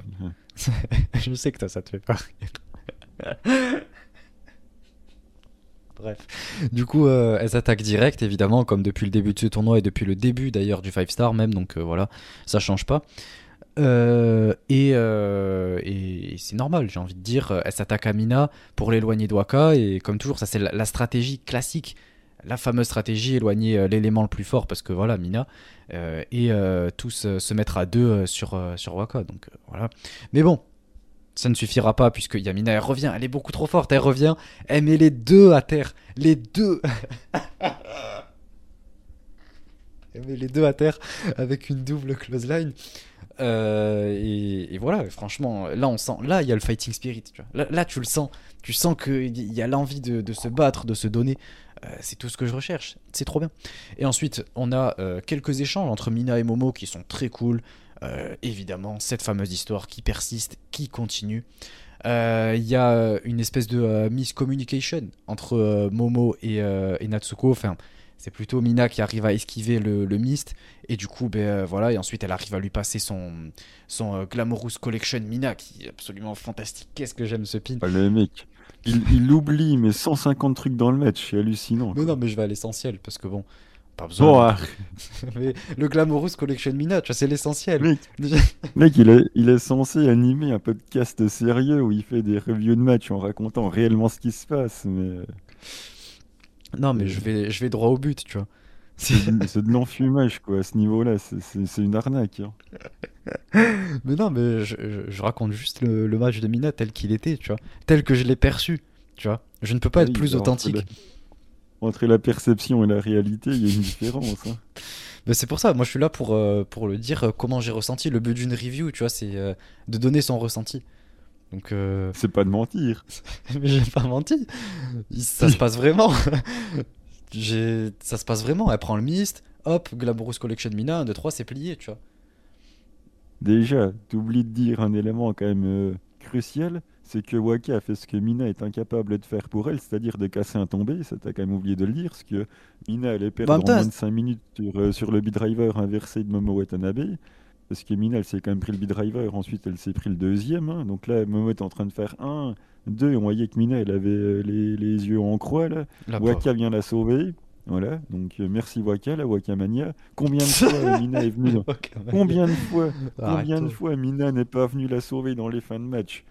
je- je sais que ça te fait pas rire. Bref. Du coup, euh, elles attaquent direct, évidemment, comme depuis le début de ce tournoi et depuis le début d'ailleurs du 5 star même, donc euh, voilà, ça change pas. Euh, et et c'est normal, j'ai envie de dire, euh, elle s'attaque à Mina pour l'éloigner d'Waka, et comme toujours, ça c'est la, la stratégie classique, la fameuse stratégie, éloigner euh, l'élément le plus fort, parce que voilà, Mina, euh, et euh, tous se mettre à deux sur, sur Waka, donc voilà. Mais bon, ça ne suffira pas, puisque Yamina, elle revient, elle est beaucoup trop forte, elle revient, elle met les deux à terre, les deux Elle met les deux à terre avec une double close line. Et, voilà, franchement, là on sent, là il y a le fighting spirit. Là, tu le sens, tu sens qu'il y a l'envie de se battre, de se donner. Euh, c'est tout ce que je recherche. C'est trop bien. Et ensuite, on a euh, quelques échanges entre Mina et Momo qui sont très cool. Euh, évidemment, cette fameuse histoire qui persiste, qui continue. Il y a une espèce de miscommunication entre Momo et, Natsuko. Enfin, c'est plutôt Mina qui arrive à esquiver le, mist. Et du coup, ben, voilà. Et ensuite, elle arrive à lui passer son, son Glamorous Collection Mina, qui est absolument fantastique. Qu'est-ce que j'aime ce pin? Il, il oublie, mais 150 trucs dans le match, c'est hallucinant. Quoi. non, mais je vais à l'essentiel parce que bon, pas besoin. Bon, ah, Mais le Glamorous Collection Mina, tu vois, c'est l'essentiel. mec, mec, il, est, il est censé animer un podcast sérieux où il fait des reviews de match en racontant réellement ce qui se passe, mais euh, Non, mais je vais, je vais droit au but, tu vois. C'est de, l'enfumage, quoi, à ce niveau-là, c'est- une arnaque. hein. Mais non, mais je, je- je raconte juste le, le match de Mina tel qu'il était, tu vois. Tel que je l'ai perçu, tu vois. Je ne peux pas être Oui, plus entre authentique. la- Entre la perception et la réalité, il y a une différence. hein. Mais c'est pour ça, moi je suis là pour, euh, pour le dire euh, comment j'ai ressenti. Le but d'une review, tu vois, c'est euh, de donner son ressenti. Donc, euh, C'est pas de mentir. mais j'ai pas menti. Ça se passe vraiment. Ça se passe vraiment. Elle prend le mist, hop, Glamorous Collection Mina, 1, 2, 3, c'est plié, tu vois. Déjà, t'oublies de dire un élément quand même euh, crucial, c'est que Waka a fait ce que Mina est incapable de faire pour elle, c'est-à-dire de casser un tombé. Ça t'as quand même oublié de le dire, parce que Mina allait perdre Bah, en moins de 5 minutes sur, euh, sur le B-Driver inversé de Momo Watanabe. Parce que Mina, elle s'est quand même pris le B-Driver, ensuite elle s'est pris le deuxième. hein. Donc là, Momo est en train de faire un, deux, et on voyait que Mina, elle avait euh, les, les yeux en croix, là. La Waka vient la sauver. Voilà, donc euh, merci Waka, la Wakamania. Combien de fois Mina est venue. Combien de fois Combien de fois Mina n'est pas venue la sauver dans les fins de match?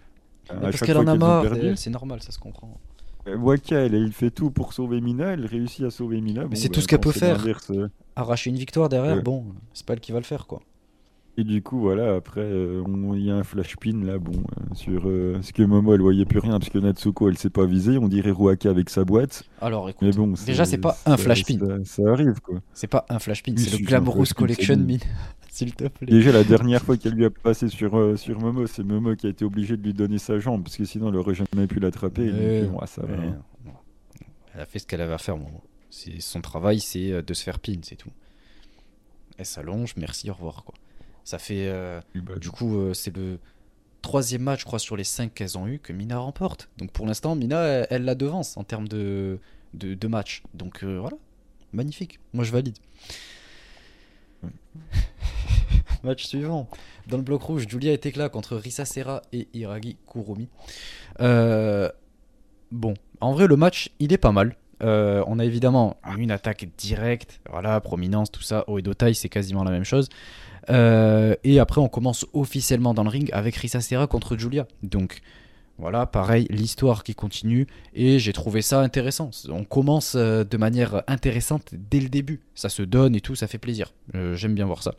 À Parce qu'elle en a marre, c'est normal, ça se comprend. euh, Waka, elle, elle fait tout pour sauver Mina, elle réussit à sauver Mina. Bon, c'est bah, tout ce qu'elle peut faire. Arracher une victoire derrière, Ouais. bon, c'est pas elle qui va le faire, quoi. Et du coup, voilà, après, euh, il y a un flash pin là, bon, euh, sur euh, ce que Momo, elle voyait plus rien, parce que Natsuko, elle s'est pas visée, on dirait Ruaka avec sa boîte. Alors écoute, Mais bon, déjà c'est pas un flash pin, Ça, ça arrive, quoi. c'est pas un flash pin, c'est le Glamorous Collection mine, s'il te plaît. Déjà, la dernière fois qu'elle lui a passé sur, euh, sur Momo, c'est Momo qui a été obligé de lui donner sa jambe, parce que sinon, elle aurait jamais pu l'attraper. euh, ouais, ça va, hein. Elle a fait ce qu'elle avait à faire, Momo. Son travail, c'est de se faire pin, c'est tout. Elle s'allonge, merci, au revoir, quoi. Ça fait, euh, du coup, euh, c'est le troisième match, je crois, sur les cinq qu'elles ont eu que Mina remporte. Donc pour l'instant, Mina, elle, elle la devance en termes de, de. Donc euh, voilà, magnifique. Moi, je valide. Ouais. match suivant. Dans le bloc rouge, Julia et Tekla contre Risa Serra et Hiragi Kuromi. Euh, bon, en vrai, le match, il est pas mal. Euh, on a évidemment une attaque directe, voilà, prominence, tout ça. Haut et taille, c'est quasiment la même chose. Euh, et après, on commence officiellement dans le ring avec Risa Serra contre Julia. Donc voilà, pareil, l'histoire qui continue. Et j'ai trouvé ça intéressant. On commence euh, de manière intéressante dès le début. Ça se donne et tout, ça fait plaisir. Euh, J'aime bien voir ça.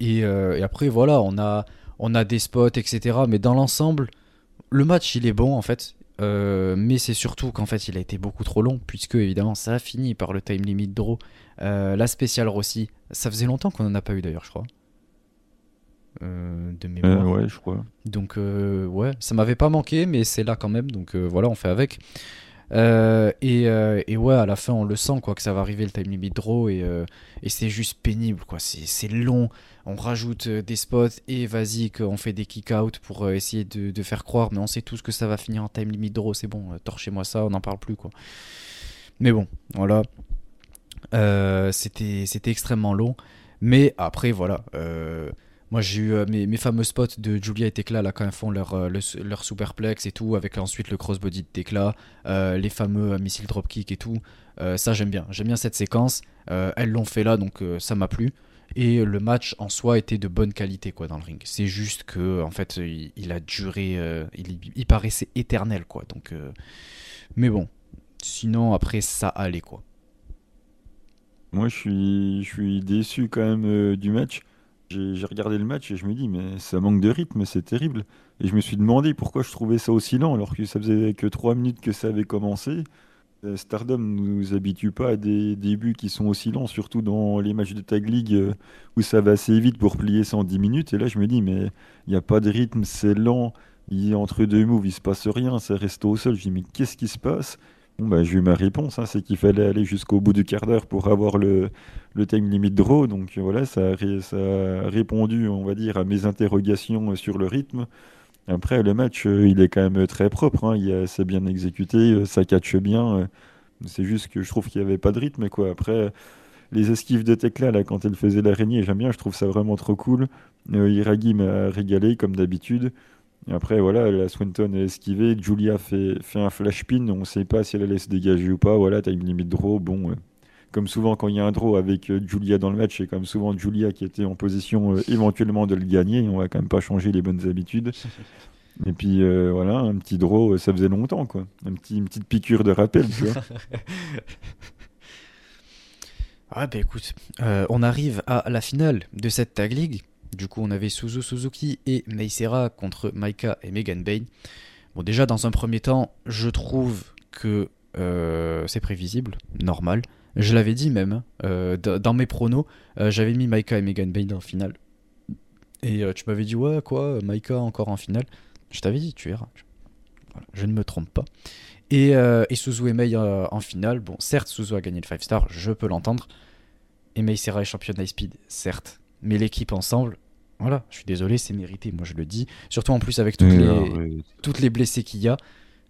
Et, et après, voilà, on a, on a des spots, etc. Mais dans l'ensemble, le match, il est bon en fait. Euh, mais c'est surtout qu'en fait, il a été beaucoup trop long, puisque évidemment, ça a fini par le time limit draw. Euh, la spéciale Rossi, ça faisait longtemps qu'on en a pas eu d'ailleurs, je crois. Euh, de euh, mémoire. ouais, je crois. Donc ouais, ça m'avait pas manqué, mais c'est là quand même. Donc voilà, on fait avec. Et, et ouais, à la fin, on le sent quoi que ça va arriver le time limit draw et, et c'est juste pénible quoi. C'est long. On rajoute euh, des spots et vas-y qu'on fait des kick out pour euh, essayer de, faire croire, mais on sait tous que ça va finir en time limit draw. C'est bon, euh, torchez-moi ça, on n'en parle plus quoi. Mais bon, voilà. C'était extrêmement long, mais après voilà. moi, j'ai eu mes, fameux spots de Julia et Tekla là quand elles font leur, le- leur superplex et tout, avec ensuite le crossbody de Tekla, euh, les fameux missiles dropkick et tout. Ça, j'aime bien. J'aime bien cette séquence. Elles l'ont fait là, donc ça m'a plu. Et le match en soi était de bonne qualité quoi dans le ring. C'est juste que en fait, il, a duré, euh, il, paraissait éternel quoi. Donc, euh, mais bon. Sinon, après, ça allait quoi. Moi, je suis, je suis déçu quand même euh, du match. J'ai regardé le match et je me dis, mais ça manque de rythme, c'est terrible. Et je me suis demandé pourquoi je trouvais ça aussi lent, alors que ça faisait que trois minutes que ça avait commencé. Euh, Stardom ne nous habitue pas à des débuts qui sont aussi lents, surtout dans les matchs de Tag League euh, où ça va assez vite pour plier ça en 10 minutes. Et là, je me dis, mais il n'y a pas de rythme, c'est lent. Il, entre deux moves, il se passe rien, ça reste au sol. Je dis, mais qu'est-ce qui se passe? Bon, bah, j'ai eu ma réponse, hein, c'est qu'il fallait aller jusqu'au bout du quart d'heure pour avoir le, le time limit draw. Donc voilà, ça a, ça a répondu, on va dire, à mes interrogations sur le rythme. Après, le match, euh, il est quand même très propre. hein, c'est bien exécuté, euh, ça catche bien. euh, c'est juste que je trouve qu'il n'y avait pas de rythme. Quoi. Après, les esquives de Tekla, là, quand elle faisait l'araignée, j'aime bien, je trouve ça vraiment trop cool. Euh, Iragi m'a régalé, comme d'habitude. Après, voilà, la Swanton est esquivée. Julia fait, un flash pin. On ne sait pas si elle allait se dégager ou pas. Voilà, time limit draw. Bon, comme souvent, quand il y a un draw avec euh, Julia dans le match, c'est comme souvent Julia qui était en position euh, éventuellement de le gagner. On va quand même pas changer les bonnes habitudes. Et puis euh, voilà, un petit draw, ça faisait longtemps, quoi. Un petit, une petite piqûre de rappel, tu vois. Ah bah écoute, euh, on arrive à la finale de cette tag league. Du coup, on avait Suzu Suzuki et Meisera contre Maika et Megan Bain. Bon, déjà, dans un premier temps, je trouve que c'est prévisible, normal. Je l'avais dit même, euh, dans mes pronos, euh, j'avais mis Maika et Megan Bain en finale. Et euh, tu m'avais dit, ouais, quoi, Maika encore en finale? Je t'avais dit, tu verras. Voilà, je ne me trompe pas. Et, et Suzu et Mei euh, en finale. Bon, certes, Suzu a gagné le 5 star, je peux l'entendre. Et Mei Serra est championne high speed, certes. Mais l'équipe ensemble, Voilà, je suis désolé, c'est mérité, moi je le dis. Surtout en plus avec toutes, les, arrête. toutes les blessés qu'il y a.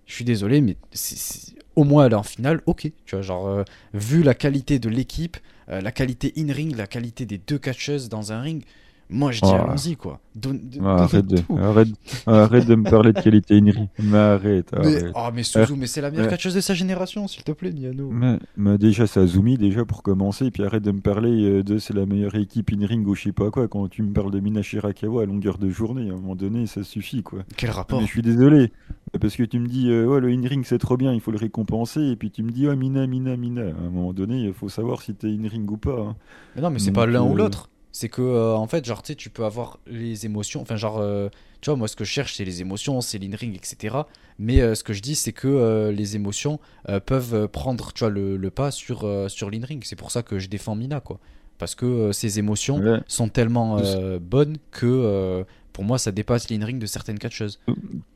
Je suis désolé, mais c'est- au moins aller en finale, ok. Tu euh, vu la qualité de l'équipe, euh, la qualité in-ring, la qualité des deux catcheuses dans un ring, moi je dis Oh. allons-y quoi. Donne- donne- Ah, arrête, de, tout. arrête, arrête de me parler de qualité Inri. Mais arrête, Mais, arrête. oh, mais Suzu, mais c'est la meilleure catcheuse de sa génération, s'il te plaît, Miano. Mais, mais déjà, c'est Azumi, déjà, pour commencer. Et puis arrête de me parler euh, de c'est la meilleure équipe in-ring ou je sais pas quoi. Quand tu me parles de Mina Shirakawa à longueur de journée, à un moment donné, ça suffit, quoi. Quel rapport Mais je suis désolé. Parce que tu me dis, euh, ouais, le in-ring c'est trop bien, il faut le récompenser. Et puis tu me dis, ouais, Mina, Mina, Mina. À un moment donné, il faut savoir si t'es in-ring ou pas. hein. Mais non, mais c'est pas l'un ou euh, l'autre. C'est que, euh, en fait, genre, tu sais, tu peux avoir les émotions. Enfin, genre, euh, tu vois, moi, ce que je cherche, c'est les émotions, c'est l'in-ring, etc. Mais euh, ce que je dis, c'est que les émotions peuvent prendre, tu vois, le, le pas sur, sur l'in-ring. C'est pour ça que je défends Mina, quoi. Parce que ces émotions Ouais. sont tellement bonnes que, pour moi, ça dépasse l'in-ring de certaines catcheuses.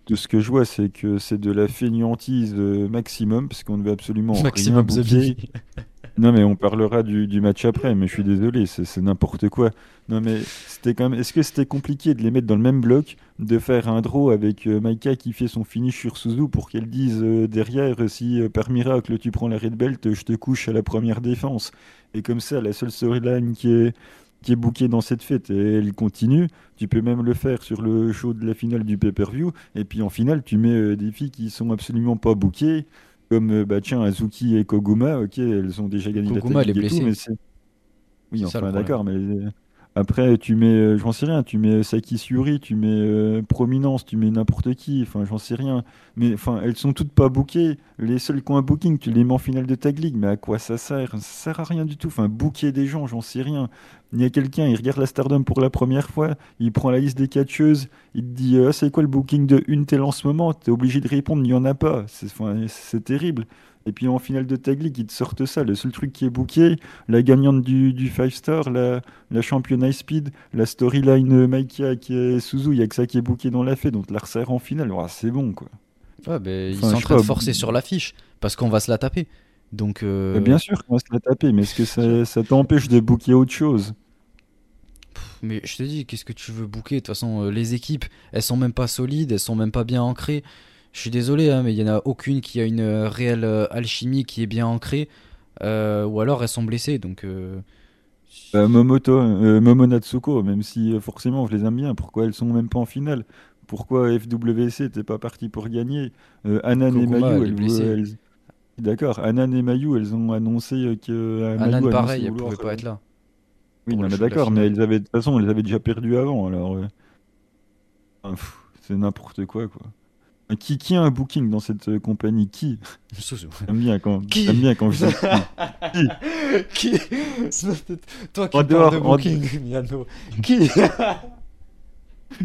Tout ce que je vois, c'est que c'est de la feignantise euh, maximum, parce qu'on ne veut absolument rien Maximum. Bee. Non, mais on parlera du, du match après, mais je suis désolé, c'est n'importe quoi. Non, mais c'était quand même. Est-ce que c'était compliqué de les mettre dans le même bloc, de faire un draw avec euh, Maika qui fait son finish sur Suzu pour qu'elle dise euh, derrière, euh, si euh, par miracle tu prends la red belt, je te couche à la première défense. Et comme ça, la seule storyline qui est qui est bookée dans cette fête. Et elle continue, tu peux même le faire sur le show de la finale du pay-per-view. Et puis en finale tu mets euh, des filles qui sont absolument pas bookées comme euh, bah tiens Azuki et Koguma, ok, elles ont déjà gagné Koguma, la elle est tout, mais c'est oui, C'est ça, enfin d'accord, mais euh, après tu mets, euh, j'en sais rien, tu mets Saki Suri, tu mets euh, Prominence, tu mets n'importe qui, enfin j'en sais rien, mais enfin elles sont toutes pas bookées. Les seuls qui ont un booking, tu les mets en finale de tag league, mais à quoi ça sert? Ça sert à rien du tout. Enfin booker des gens, j'en sais rien. Il y a quelqu'un, il regarde la Stardom pour la première fois, il prend la liste des catcheuses, il te dit euh, c'est quoi le booking de une en ce moment? T'es obligé de répondre, il n'y en a pas. C'est terrible. Et puis en finale de Tag League, ils te sortent ça. Le seul truc qui est booké, la gagnante du, du 5 star, la, la championne high speed, la storyline Maika qui est Suzu, il n'y a que ça qui est booké dans la fête, donc la resserre en finale. C'est bon quoi. Ouais, ben, ils sont en train de forcer sur l'affiche parce qu'on va se la taper. Donc, euh, Bien sûr qu'on va se la taper, mais est-ce que ça, ça t'empêche de booker autre chose? Mais je te dis, qu'est-ce que tu veux bouquer De toute façon, euh, les équipes, elles sont même pas solides, elles sont même pas bien ancrées. Je suis désolé, hein, mais il y en a aucune qui a une euh, réelle euh, alchimie qui est bien ancrée. euh, ou alors elles sont blessées. Donc, euh, Bah, Momoto, euh, Momo Natsuko, même si euh, forcément je les aime bien, pourquoi elles sont même pas en finale? Pourquoi FWC n'était pas parti pour gagner? Anan et Mayu, elles, elles- D'accord, Anan et Mayu, elles ont annoncé que Mayu Anan, annonçait pareil, elle vouloir, pouvait pas être là. Oui, non, mais d'accord, mais elles avaient, de toute façon, elles avaient déjà perdu avant, alors. c'est n'importe quoi, quoi. Qui, qui a un booking dans cette euh, compagnie? Qui? J'aime bien quand, Qui? j'aime bien quand je dis qui. Qui? Toi qui En parles dehors- de en- booking, Miano. Qui?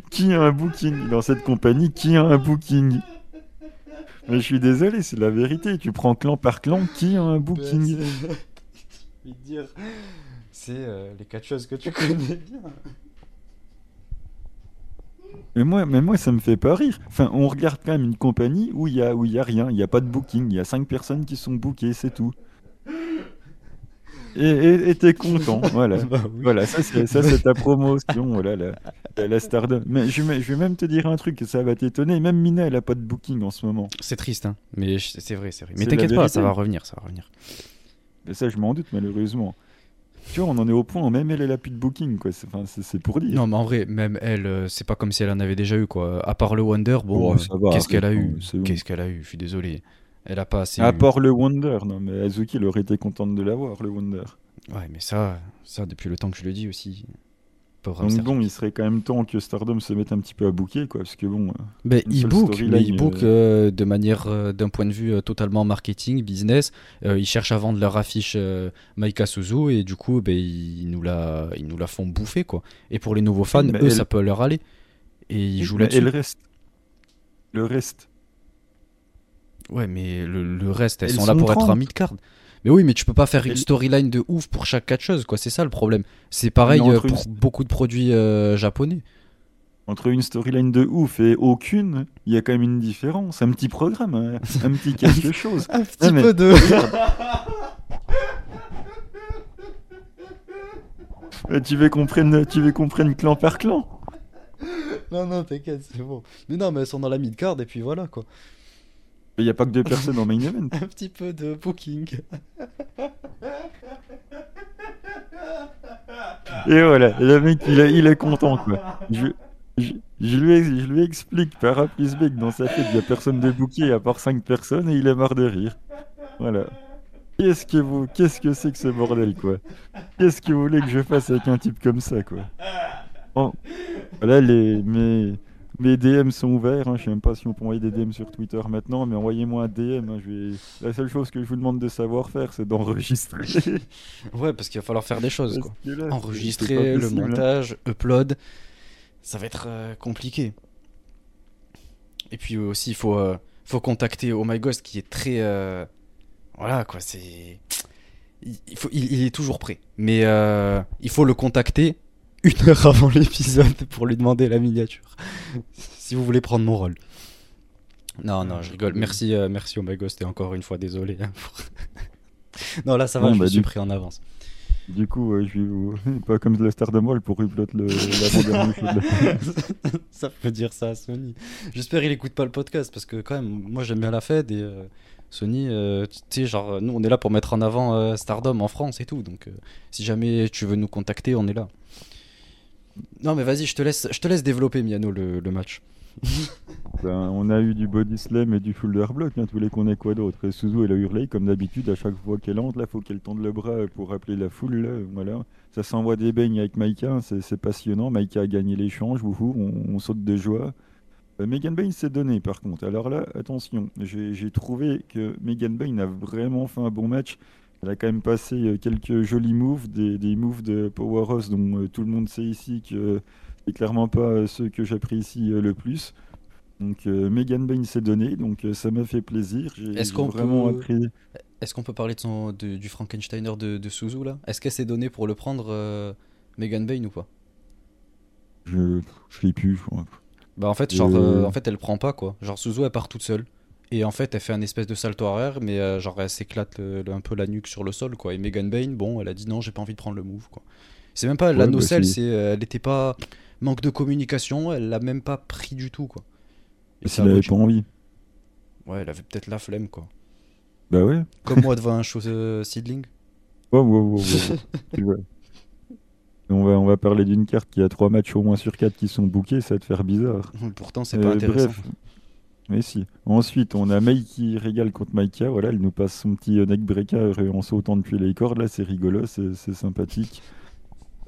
Qui a un booking dans cette compagnie? Qui a un booking? Mais je suis désolé, c'est la vérité. Tu prends clan par clan, qui a un booking? Ben, c'est- Je vais te dire, c'est euh, les catcheuses que tu connais bien. Mais moi, mais moi, ça me fait pas rire. Enfin, on regarde quand même une compagnie où il y a, où il y a rien, il y a pas de booking, il y a cinq personnes qui sont bookées, c'est tout. Et t'es content, voilà. Bah oui. Voilà, ça c'est ça, c'est ta promotion, voilà, la, la, la Stardom. Mais je, vais- je vais même te dire un truc, ça va t'étonner. Même Mina, elle a pas de booking en ce moment. C'est triste, hein. Mais c'est vrai, c'est vrai. Mais t'inquiète pas, ça va revenir, ça va revenir. Et ça, je m'en doute, malheureusement. Tu vois, on en est au point, où même elle, elle a plus de booking, quoi. C'est enfin, c'est- pour dire. Non, mais en vrai, même elle, euh, c'est pas comme si elle en avait déjà eu, quoi. À part le Wonder, bon, Oh, euh, qu'est-ce qu'elle a eu bon. Qu'est-ce qu'elle a eu Je suis désolé. Elle a pas assez. À eu. part le Wonder, non, mais Azuki, elle aurait été contente de l'avoir, le Wonder. Ouais, mais ça, ça, depuis le temps que je le dis aussi. Pauvre Donc bon, il serait quand même temps que Stardom se mette un petit peu à booker, quoi, parce que bon... euh, Ben, une il seule book, mais book euh, de manière, euh, d'un point de vue euh, totalement marketing, business. Euh, ils cherchent à vendre leur affiche euh, Maika Suzu et du coup, ben, ils, nous la, ils nous la font bouffer, quoi. Et pour les nouveaux fans, mais eux, elle- ça peut leur aller. Et ils jouent mais là-dessus. Et le reste Le reste Ouais, mais le, le reste, elles, Elles sont là pour être 30. à mid-card. Mais oui, mais tu peux pas faire une storyline de ouf pour chaque catcheuse, quoi. C'est ça le problème. C'est pareil euh, pour une- beaucoup de produits euh, japonais. Entre une storyline de ouf et aucune, il y a quand même une différence. Un petit programme, un, un petit quelque chose. Un petit mais- peu de. Euh, tu veux qu'on prenne, tu veux qu'on prenne clan par clan? Non, non, t'inquiète, c'est bon. Mais non, mais elles sont dans la mid-card et puis voilà quoi. Il n'y a pas que deux personnes en main event. Un petit peu de booking. Et voilà, le mec, il, est- il est content, quoi. Je, je, je lui, je lui explique par A plus B que dans sa tête, il n'y a personne de booké à part 5 personnes et il est marre de rire. Voilà. Qu'est-ce que vous, qu'est-ce que c'est que ce bordel, quoi? Qu'est-ce que vous voulez que je fasse avec un type comme ça, quoi? Bon, voilà, les, mes, mes DM sont ouverts. Hein. Je sais même pas si on peut envoyer des DM sur Twitter maintenant, mais envoyez-moi un DM. hein. Je vais... La seule chose que je vous demande de savoir faire, c'est d'enregistrer. Ouais, parce qu'il va falloir faire des choses quoi. Là, Enregistrer, le hein. montage, upload, ça va être euh, compliqué. Et puis aussi, il faut, euh, faut contacter Oh My Ghost qui est très. euh, Voilà quoi, c'est. Il, il faut, il, il est toujours prêt. Mais euh, il faut le contacter une heure avant l'épisode pour lui demander la miniature. si vous voulez prendre mon rôle. Non, non, je rigole. Merci, euh, merci Ghost et encore une fois, désolé. hein, pour- non, là ça va, Bon, je bah, me suis du- pris en avance. Du coup, euh, je vais vous... pas comme le Star de Molle pour upload le l'avant-dernier ça peut dire ça à Sony. J'espère qu'il écoute pas le podcast parce que quand même, moi j'aime bien la Fed et euh, Sony, euh, tu sais, genre nous on est là pour mettre en avant euh, Stardom en France et tout. Donc euh, si jamais tu veux nous contacter, on est là. Non mais vas-y, je te laisse, je te laisse développer Miano le, le match. Ben, on a eu du body slam et du shoulder block, hein, tous les qu'on ait quoi d'autre. Et Suzu, elle a hurlé comme d'habitude à chaque fois qu'elle entre, là, faut qu'elle tende le bras pour rappeler la foule, là, voilà. Ça s'envoie des beignes avec Maika, hein, c'est passionnant. Maika a gagné l'échange, on, on saute de joie. Euh, Megan Bain s'est donné par contre. Alors là, attention, j'ai trouvé que Megan Bain a vraiment fait un bon match. Elle a quand même passé euh, quelques jolis moves, des, des moves de Powerhouse dont euh, tout le monde sait ici que c'est clairement pas euh, ceux que j'apprécie euh, le plus. Donc euh, Megan Bain s'est donné, donc euh, ça m'a fait plaisir. Est-ce qu'on vraiment peut- appris. Est-ce qu'on peut parler de son, de- du Frankensteiner de, de Suzu là? Est-ce qu'elle s'est donnée pour le prendre euh, Megan Bain ou pas? Je je sais plus. je crois. Bah en fait, genre, Euh. euh, en fait elle prend pas quoi. Genre Suzu elle part toute seule. Et en fait elle fait un espèce de salto arrière mais euh, genre elle s'éclate le- le- un peu la nuque sur le sol quoi. Et Megan Bain, bon elle a dit non j'ai pas envie de prendre le move quoi. C'est même pas la Ouais, bah, nocelle, c'est- c'est euh, elle était pas manque de communication, elle l'a même pas pris du tout quoi. Et S'il avait pas envie. Ouais elle avait peut-être la flemme quoi. Bah ouais. Comme moi devant un show euh, seedling. Wow, wow, wow. On va, on va parler d'une carte qui a trois matchs au moins sur quatre qui sont bookés, ça va te faire bizarre. Pourtant c'est pas Euh, intéressant. Bref. Mais si. Ensuite, on a Mei qui régale contre Maika. Voilà, elle nous passe son petit euh, neck breaker en sautant depuis les cordes. Là, c'est rigolo, c'est sympathique.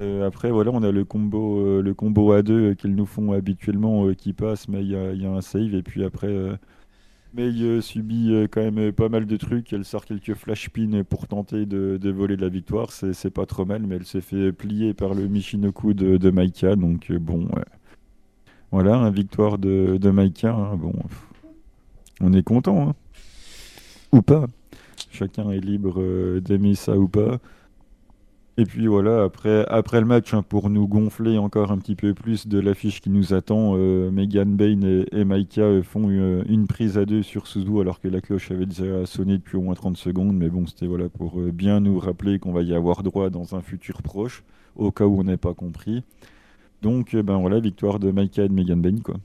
Euh, après, voilà, on a le combo, euh, le combo A2 euh, qu'ils nous font habituellement qui passe, mais il y a, un save. Et puis après, Mei subit quand même pas mal de trucs. Elle sort quelques flash pins pour tenter de, de voler la victoire. C'est pas trop mal, mais elle s'est fait plier par le Michinoku de, Maika. Donc, bon. Voilà, une victoire de, Maika. hein, bon, on est content, hein. Ou pas. Chacun est libre euh, d'aimer ça ou pas. Et puis voilà, après, le match, hein, pour nous gonfler encore un petit peu plus de l'affiche qui nous attend, euh, Megan Bain et, et Maika euh, font une, prise à deux sur Suzu alors que la cloche avait déjà sonné depuis au moins 30 secondes. Mais bon, c'était voilà pour bien nous rappeler qu'on va y avoir droit dans un futur proche, au cas où on n'ait pas compris. Donc, ben voilà, victoire de Maika et de Megan Bain, quoi.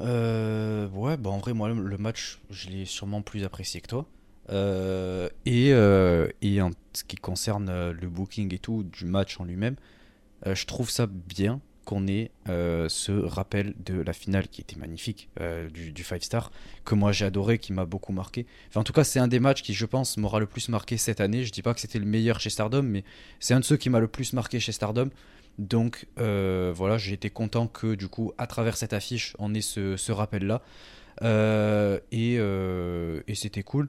Euh, ouais, bah en vrai, moi, le match, je l'ai sûrement plus apprécié que toi. Euh, et, euh, et en ce qui concerne euh, le booking et tout du match en lui-même, je trouve ça bien qu'on ait ce rappel de la finale qui était magnifique du, du 5 star que moi j'ai adoré, qui m'a beaucoup marqué. Enfin, en tout cas, c'est un des matchs qui, je pense, m'aura le plus marqué cette année. Je dis pas que c'était le meilleur chez Stardom, mais c'est un de ceux qui m'a le plus marqué chez Stardom. Donc euh, voilà, j'ai été content que du coup, à travers cette affiche, on ait ce, rappel-là. Euh, et euh, et c'était cool.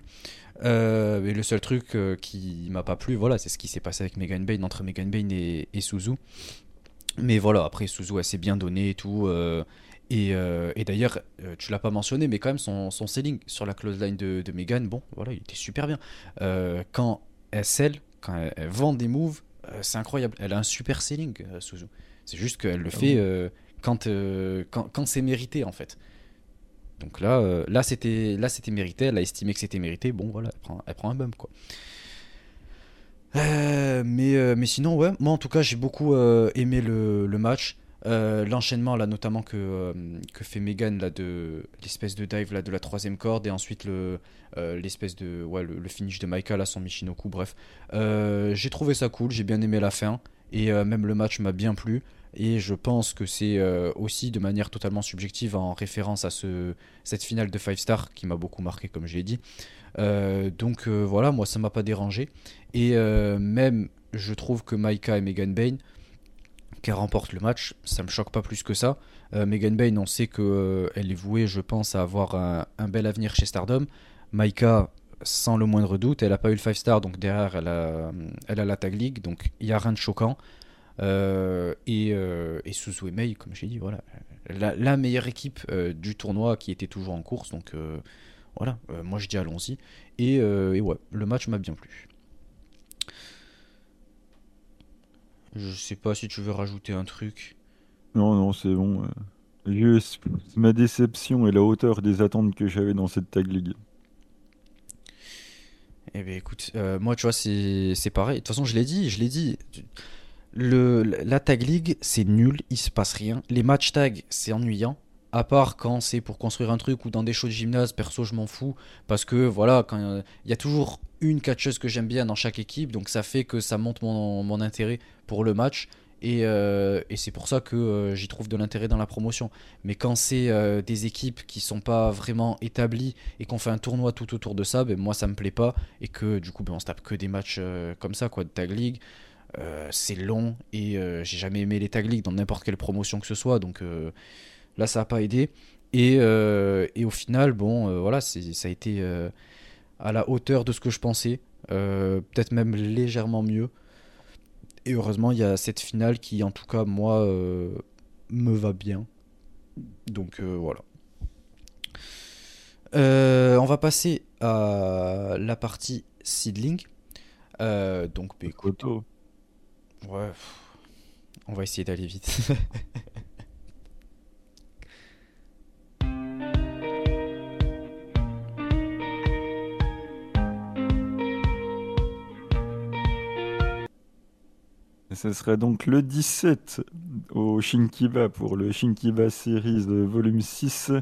Mais le seul truc qui m'a pas plu, voilà, c'est ce qui s'est passé avec Megan Bain, entre Megan Bain et, et Suzu. Mais voilà, après Suzu, elle s'est bien donnée et tout. et, et d'ailleurs, tu l'as pas mentionné, mais quand même, son, selling sur la close line de, Megan, bon, voilà, il était super bien. Quand elle sell, quand elle, elle vend des moves, c'est incroyable. Elle a un super selling, euh, Suzu. C'est juste qu'elle le fait euh, quand, euh, quand, quand c'est mérité, en fait. Donc là, euh, là c'était là c'était mérité. Elle a estimé que c'était mérité. Bon, voilà, elle prend, elle prend un bump, quoi. Euh, mais, euh, mais sinon, ouais, moi en tout cas, j'ai beaucoup euh, aimé le, le match. Euh, l'enchaînement là notamment que, euh, que fait Megan là de l'espèce de dive là de la troisième corde et ensuite le euh, l'espèce de le, finish de Maika là son Michinoku bref. J'ai trouvé ça cool j'ai bien aimé la fin et même le match m'a bien plu et je pense que c'est aussi de manière totalement subjective en référence à ce cette finale de 5 star qui m'a beaucoup marqué comme je l'ai dit. Donc voilà moi ça m'a pas dérangé et même je trouve que Maika et Megan Bain qu'elle remporte le match, ça me choque pas plus que ça. Euh, Megan Bain, on sait qu'elle euh, est vouée, je pense, à avoir un, bel avenir chez Stardom. Maika, sans le moindre doute, elle n'a pas eu le 5 star, donc derrière, elle a, elle a la Tag League, donc il n'y a rien de choquant. Euh, et, et comme j'ai dit, voilà, la, meilleure équipe du tournoi qui était toujours en course, donc voilà, moi je dis allons-y. Et, et ouais, le match m'a bien plu. Je sais pas si tu veux rajouter un truc. Non, non, c'est bon. Juste ma déception et la hauteur des attentes que j'avais dans cette tag league. Eh bien écoute, euh, moi tu vois c'est pareil. De toute façon je l'ai dit, je l'ai dit. Le, la tag league c'est nul, il se passe rien. Les match tag c'est ennuyant. À part quand c'est pour construire un truc ou dans des shows de gymnase, perso je m'en fous. Parce que voilà, quand il y a toujours une catcheuse que j'aime bien dans chaque équipe, donc ça fait que ça monte mon, mon intérêt pour le match. Et, euh, et c'est pour ça que euh, j'y trouve de l'intérêt dans la promotion. Mais quand c'est euh, des équipes qui sont pas vraiment établies et qu'on fait un tournoi tout autour de ça, ben moi ça me plaît pas. Et que du coup ben, on se tape que des matchs comme ça, quoi, de tag league. c'est long et j'ai jamais aimé les tag league dans n'importe quelle promotion que ce soit. Donc là ça a pas aidé. Et, et au final, bon voilà, ça a été à la hauteur de ce que je pensais. Peut-être même légèrement mieux. Et heureusement, il y a cette finale qui, en tout cas, moi, euh, me va bien. Donc euh, voilà. Euh, on va passer à la partie seedling. donc, bah, écoute, ouais, on va essayer d'aller vite. Ce serait donc le 17 au Shinkiba pour le Shinkiba Series volume 6.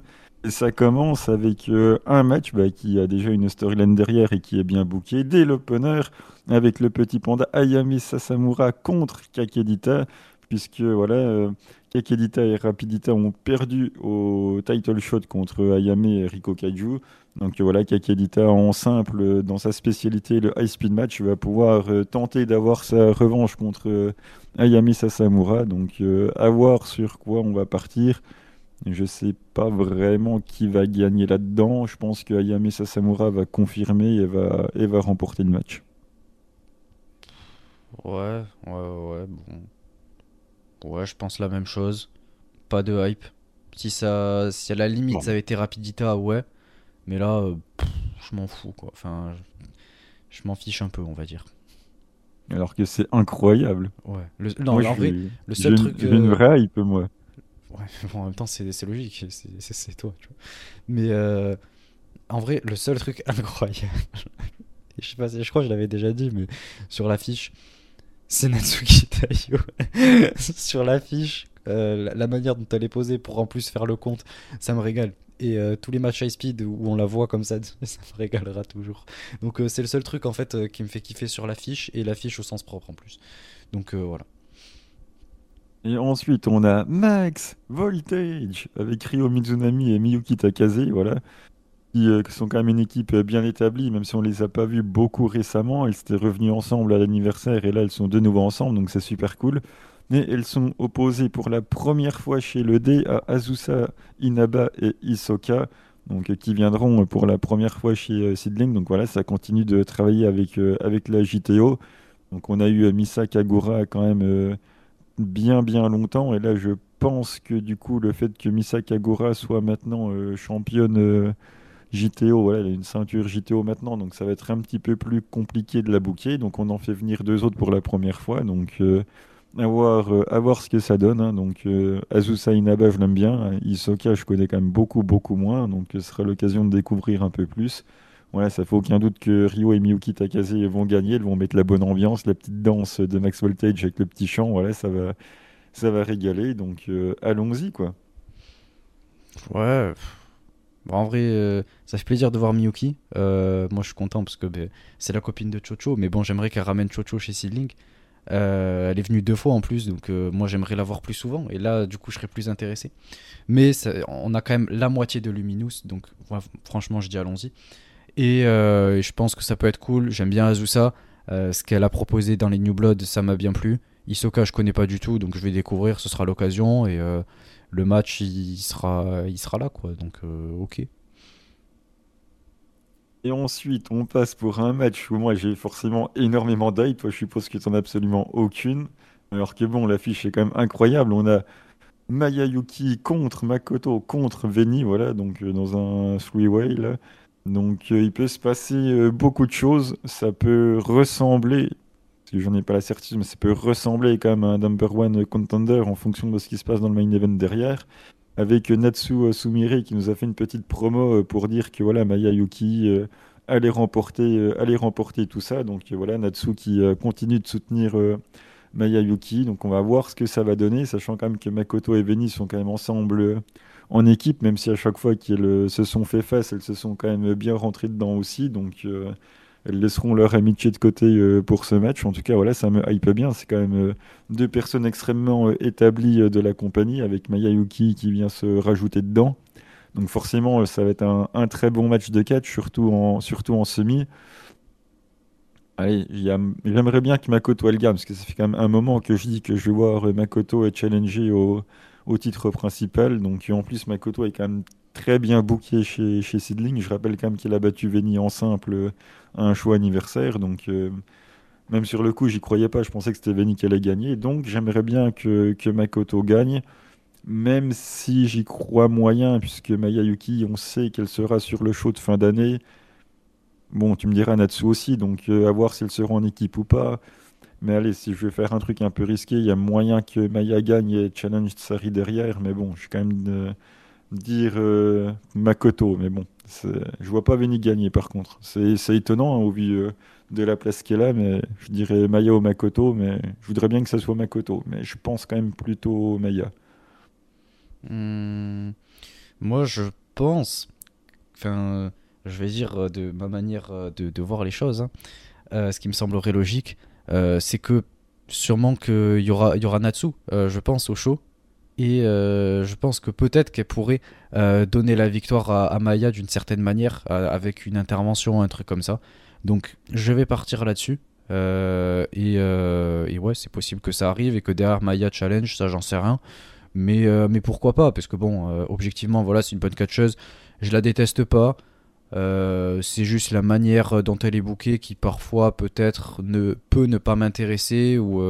Et ça commence avec euh, un match bah, qui a déjà une storyline derrière et qui est bien booké dès l'opener avec le petit panda Ayame Sasamura contre Kakedita puisque voilà, euh, Kakedita et Rapidita ont perdu au title shot contre Ayame et Riko Kaiju. Donc voilà, Kakedita en simple, dans sa spécialité, le high speed match, va pouvoir euh, tenter d'avoir sa revanche contre euh, Ayame Sasamura. Donc à voir sur quoi on va partir. Je sais pas vraiment qui va gagner là-dedans. Je pense que Ayame Sasamura va confirmer et va, et va remporter le match. Ouais, ouais, ouais, bon. Ouais, je pense la même chose. Pas de hype. Si ça, si à la limite ça avait été Rapidita, ouais. Mais là, euh, je m'en fous quoi. Enfin, je, m'en fiche un peu, on va dire. Alors que c'est incroyable. Ouais. Le, non, en vrai, le seul truc. J'ai une euh, vraie hype, moi. Ouais, bon, en même temps, c'est logique. C'est toi, tu vois. Mais euh, en vrai, le seul truc incroyable. je sais pas, je crois que je l'avais déjà dit, mais sur l'affiche, c'est Natsuki Taiyo sur l'affiche. Euh, la manière dont elle est posée pour en plus faire le compte, ça me régale. Et euh, tous les matchs high speed où on la voit comme ça, ça me régalera toujours. Donc euh, c'est le seul truc en fait qui me fait kiffer sur l'affiche et l'affiche au sens propre en plus. Donc voilà. Et ensuite on a Max Voltage avec Ryo Mizunami et Miyuki Takase, voilà. Euh, qui, sont quand même une équipe euh, bien établie, même si on les a pas vus beaucoup récemment. Elles étaient revenues ensemble à l'anniversaire et là elles sont de nouveau ensemble, donc c'est super cool. Mais elles sont opposées pour la première fois chez le D à Azusa, Inaba et Isoka, donc euh, qui viendront pour la première fois chez Sidling. Donc voilà, ça continue de travailler avec, avec la JTO. Donc on a eu Misa Kagura quand même bien bien longtemps et là je pense que du coup le fait que Misa Kagura soit maintenant championne JTO, voilà, il a une ceinture JTO maintenant, donc ça va être un petit peu plus compliqué de la bouquer. Donc on en fait venir deux autres pour la première fois. Donc euh, à, voir, euh, ce que ça donne. Hein. Donc euh, Azusa Inaba, je l'aime bien. Isoka, je connais quand même beaucoup, beaucoup moins. Donc ce sera l'occasion de découvrir un peu plus. Voilà, ça fait aucun doute que Ryo et Miyuki Takase vont gagner. Ils vont mettre la bonne ambiance, la petite danse de Max Voltage avec le petit chant. Voilà, ça va ça va régaler, donc euh, allons-y quoi. Ouais. En vrai, euh, ça fait plaisir de voir Miyuki. Euh, moi, je suis content parce que ben, c'est la copine de Chocho. Mais bon, j'aimerais qu'elle ramène Chocho chez Seedlink. elle est venue deux fois en plus, donc moi j'aimerais la voir plus souvent. Et là, du coup, je serais plus intéressé. Mais on a quand même la moitié de Luminous, donc franchement, je dis allons-y. Et je pense que ça peut être cool. J'aime bien Azusa. ce qu'elle a proposé dans les New Blood, ça m'a bien plu. Isoka, je connais pas du tout, donc je vais découvrir, ce sera l'occasion. Et euh, le match, il sera, il sera là, quoi. Donc, euh, ok. Et ensuite, on passe pour un match où moi j'ai forcément énormément d'œil. Toi, je suppose que tu n'en as absolument aucune. Alors que bon, l'affiche est quand même incroyable. On a Mayayuki contre Makoto contre Veni, voilà, donc euh, dans un three-way. Donc il peut se passer beaucoup de choses. Ça peut ressembler j'en ai pas la certitude, mais ça peut ressembler quand même à un number one contender en fonction de ce qui se passe dans le main event derrière. Avec Natsu Sumire qui nous a fait une petite promo euh, pour dire que voilà, Maya Yuki euh, allait, remporter, euh, allait remporter tout ça. Donc voilà, Natsu qui continue de soutenir Maya Yuki. Donc on va voir ce que ça va donner, sachant quand même que Makoto et Veni sont quand même ensemble en équipe, même si à chaque fois qu'elles se sont fait face, elles se sont quand même bien rentrées dedans aussi. Donc laisseront leur amitié de côté euh, pour ce match. En tout cas, voilà, ça me hype bien. C'est quand même euh, deux personnes extrêmement euh, établies de la compagnie, avec Maya Yuki qui vient se rajouter dedans. Donc forcément, ça va être un, très bon match de catch, surtout en, surtout en semi. Allez, j'aimerais bien que Makoto elle gagne, parce que ça fait quand même un moment que je dis que je vais voir Makoto challenger au, au titre principal. Donc en plus, Makoto est quand même très bien booké chez, chez Sidling. Je rappelle quand même qu'il a battu Veni en simple à un choix anniversaire. Donc, euh, même sur le coup, j'y croyais pas. Je pensais que c'était Veni qui allait gagner. Donc, j'aimerais bien que, que Makoto gagne. Même si j'y crois moyen, puisque Mayayuki, on sait qu'elle sera sur le show de fin d'année. Bon, tu me diras Natsu aussi, donc euh, à voir si elle sera en équipe ou pas. Mais allez, si je vais faire un truc un peu risqué, il y a moyen que Maya gagne et challenge Sari derrière. Mais bon, je suis quand même. Euh, dire euh, Makoto, mais bon, je vois pas Veni gagner par contre. C'est étonnant hein, au vu euh, de la place qu'elle a, mais je dirais Maya ou Makoto, mais je voudrais bien que ça soit Makoto, mais je pense quand même plutôt Maya. Hmm, moi, je pense, enfin, je vais dire de ma manière euh, de, voir les choses, hein, ce qui me semblerait logique, c'est que sûrement qu'il y aura, y aura Natsu, je pense, au show. Et euh, je pense que peut-être qu'elle pourrait euh, donner la victoire à, Maya d'une certaine manière, avec une intervention, un truc comme ça. Donc je vais partir là-dessus. Euh, et, ouais, c'est possible que ça arrive et que derrière Maya challenge, ça j'en sais rien. Mais, mais pourquoi pas? Parce que bon, objectivement, voilà, c'est une bonne catcheuse. Je la déteste pas. c'est juste la manière dont elle est bookée qui parfois peut-être ne peut ne pas m'intéresser ou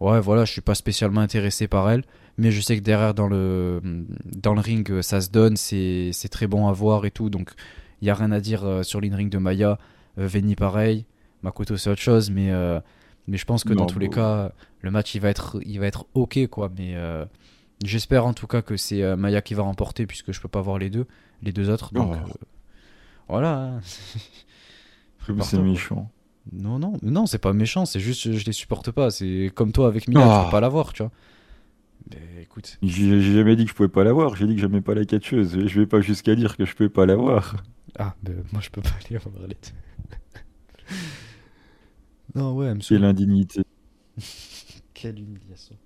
ouais voilà je suis pas spécialement intéressé par elle mais je sais que derrière dans le, dans le ring ça se donne, c'est très bon à voir et tout, donc il n'y a rien à dire euh, sur l'in-ring de Maya, euh, Veni pareil, Makoto c'est autre chose, mais, euh, mais je pense que dans tous les cas, le match il va être, il va être ok quoi, mais j'espère en tout cas que c'est Maya qui va remporter puisque je peux pas voir les deux, les deux autres, donc voilà. c'est méchant. Non, non, non, c'est pas méchant, c'est juste je les supporte pas. C'est comme toi avec Mia, tu peux ah. pas la voir, tu vois. Mais écoute. J'ai jamais dit que je pouvais pas l'avoir, j'ai dit que j'aimais pas la catcheuse. Je vais pas jusqu'à dire que je peux pas l'avoir. Ah, ben moi je peux pas aller voir les Non, ouais, C'est l'indignité. Quelle humiliation.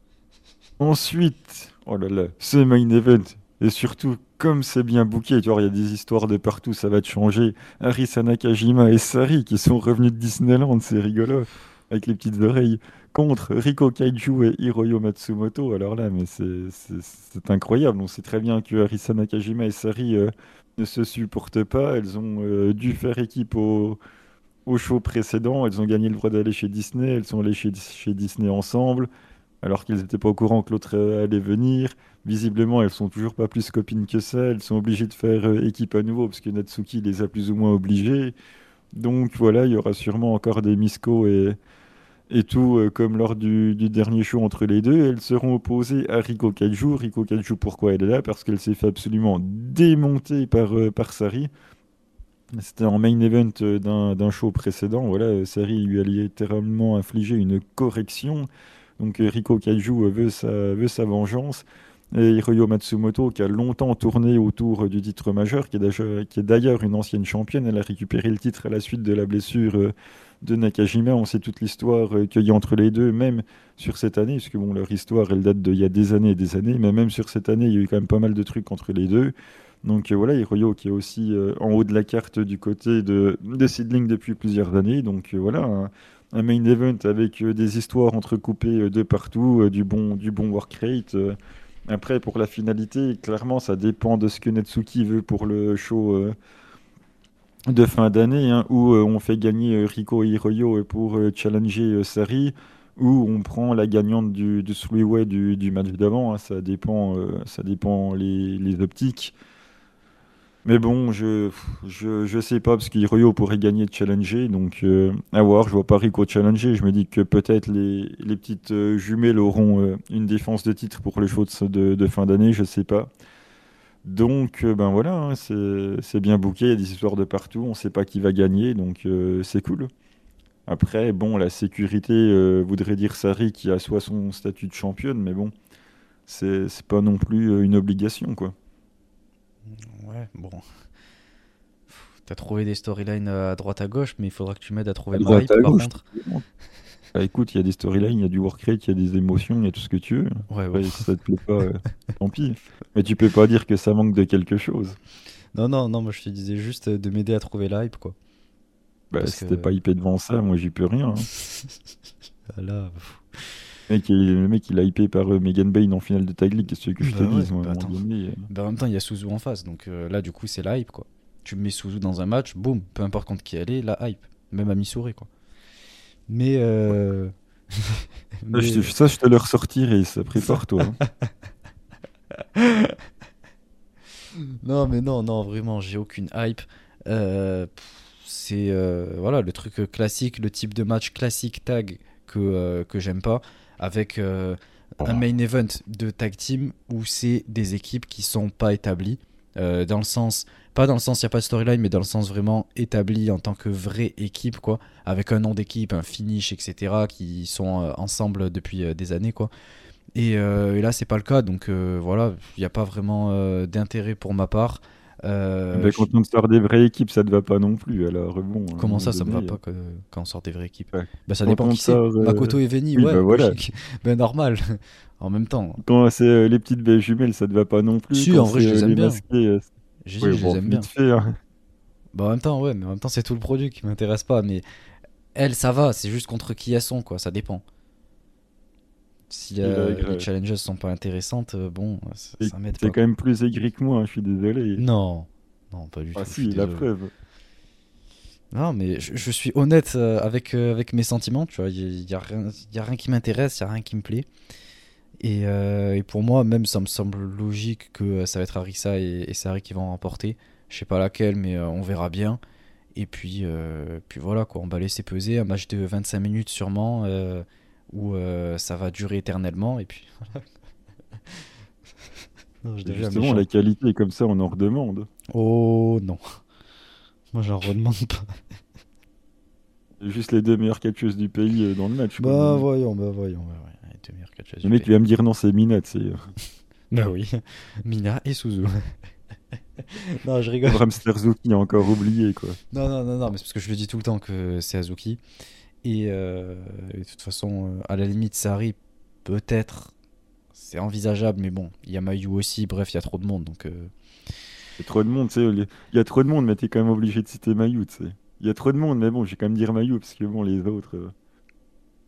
Ensuite, oh là là, ce main event. Et surtout, comme c'est bien bouqué, tu vois, il y a des histoires de partout, ça va te changer. Harisa Nakajima et Sari qui sont revenus de Disneyland, c'est rigolo, avec les petites oreilles contre Riko Kaiju et Hiroyo Matsumoto. Alors là, mais c'est incroyable. On sait très bien que Arisa Nakajima et Sari euh, ne se supportent pas. Elles ont euh, dû faire équipe au, au, show précédent. Elles ont gagné le droit d'aller chez Disney. Elles sont allées chez, Disney ensemble, alors qu'elles n'étaient pas au courant que l'autre euh, allait venir. Visiblement, elles sont toujours pas plus copines que ça. Elles sont obligées de faire équipe à nouveau parce que Natsuki les a plus ou moins obligées. Donc voilà, il y aura sûrement encore des Misko et et tout euh, comme lors du, dernier show entre les deux. Elles seront opposées à Riko Kaiju. Riko Kaiju, pourquoi elle est là? Parce qu'elle s'est fait absolument démonter par, euh, par Sari. C'était en main event euh, d'un show précédent. Voilà, Sari lui a littéralement infligé une correction. Donc Riko Kaiju veut sa, veut sa vengeance. Et Hiroyo Matsumoto, qui a longtemps tourné autour du titre majeur, qui est d'ailleurs une ancienne championne, elle a récupéré le titre à la suite de la blessure de Nakajima. On sait toute l'histoire qu'il y a entre les deux, même sur cette année, puisque bon, leur histoire, elle date d'il y a des années et des années, mais même sur cette année, il y a eu quand même pas mal de trucs entre les deux. Donc euh, voilà, Hiroyo qui est aussi euh, en haut de la carte du côté de, de Sidling depuis plusieurs années. Donc euh, voilà, un, main event avec des histoires entrecoupées de partout, du bon, du bon work rate. après, pour la finalité, clairement, ça dépend de ce que Netsuki veut pour le show de fin d'année, hein, où on fait gagner Riko et Hiroyo pour challenger Sari ou on prend la gagnante du, du du, match d'avant. Hein, ça dépend, ça dépend les, optiques. Mais bon, je, je, je sais pas, parce qu'Hiroyo pourrait gagner de challenger, donc euh, à voir, je vois pas Rico challenger, je me dis que peut-être les, les petites euh, jumelles auront euh, une défense de titre pour les shows de, de fin d'année, je sais pas. Donc, ben voilà, hein, c'est bien bouqué, il y a des histoires de partout, on sait pas qui va gagner, donc c'est cool. Après, bon, la sécurité voudrait dire Sari qui a soit son statut de championne, mais bon, c'est pas non plus une obligation, quoi. Ouais, bon. T'as trouvé des storylines à droite à gauche, mais il faudra que tu m'aides à trouver le hype par contre. Bah, écoute, il y a des storylines, il y a du work rate, il y a des émotions, il y a tout ce que tu veux. Ouais, ouais. si ça te plaît pas, euh, tant pis. Mais tu peux pas dire que ça manque de quelque chose. Non, non, non, moi je te disais juste de m'aider à trouver la hype, quoi. Bah, si t'es pas hypé devant ça, moi j'y peux rien. Hein. Là, le mec, il a hypé par euh, Megan Bain en finale de Tag League. Qu'est-ce que je te bah dise bah euh. bah, en même temps, il y a Suzu en face. Donc euh, là, du coup, c'est la hype. quoi. Tu mets Suzu dans un match, boum, peu importe contre qui elle est, la hype. Même à Missouri. quoi. Mais. Ça, je te le ressortirai, ça prépare-toi. Hein. non, mais non, non, vraiment, j'ai aucune hype. c'est voilà le truc classique, le type de match classique tag que, que j'aime pas avec euh, un main event de tag team où c'est des équipes qui sont pas établies. Euh, dans le sens, pas dans le sens il n'y a pas de storyline, mais dans le sens vraiment établi en tant que vraie équipe, quoi, avec un nom d'équipe, un finish, etc., qui sont euh, ensemble depuis des années, quoi. Et, et là, c'est pas le cas, donc voilà, il n'y a pas vraiment d'intérêt pour ma part. Euh, mais quand on sort des vraies équipes, ça ne va pas non plus. Alors bon. Comment ça, ça ne va pas quand on sort des vraies équipes? Bah ça dépend qui c'est. Euh, Makoto et Veni, ouais, bah, voilà. ben normal. en même temps. Quand c'est euh, les petites belles jumelles, ça ne va pas non plus. Si, en vrai, je les aime bien. je les aime bien. Hein. Bah en même temps, ouais, mais en même temps, c'est tout le produit qui m'intéresse pas. Mais elles, ça va. C'est juste contre qui elles sont, quoi. Ça dépend. Si les challenges sont pas intéressantes, euh, bon, ça, m'aide pas. C'est quand même plus aigri que moi, hein, je suis désolé. Non, non, pas du ah tout. si, la preuve. Non, mais je, suis honnête euh, avec, euh, avec mes sentiments, tu vois. Il n'y a, rien, y a rien qui m'intéresse, il n'y a rien qui me plaît. Et, et, pour moi, même, ça me semble logique que ça va être Arisa et, et Sari qui vont remporter. Je sais pas laquelle, mais on verra bien. Et puis, puis voilà, quoi, on va laisser peser un match de 25 minutes sûrement où euh, ça va durer éternellement et puis non, justement la qualité est comme ça on en redemande. Oh non. Moi j'en redemande pas. Juste les deux meilleures catcheuses du pays euh, dans le match bah voyons bah voyons bah, les deux meilleures catcheuses le mec tu vas me dire non c'est Mina tu sais bah oui Mina et Suzu. Non, je rigole. Ramster Zuki a encore oublié, quoi. Non, non, non, non, mais c'est parce que je le dis tout le temps que c'est Azuki. Euh, et, de toute façon, euh, à la limite, Sari, peut-être, c'est envisageable, mais bon, il y a Mayu aussi, bref, il y a trop de monde. Donc, euh. Il y a trop de monde, tu sais. Il y a trop de monde, mais t'es quand même obligé de citer Mayu, tu sais. Il y a trop de monde, mais bon, j'ai quand même dire Mayu, parce que bon, les autres.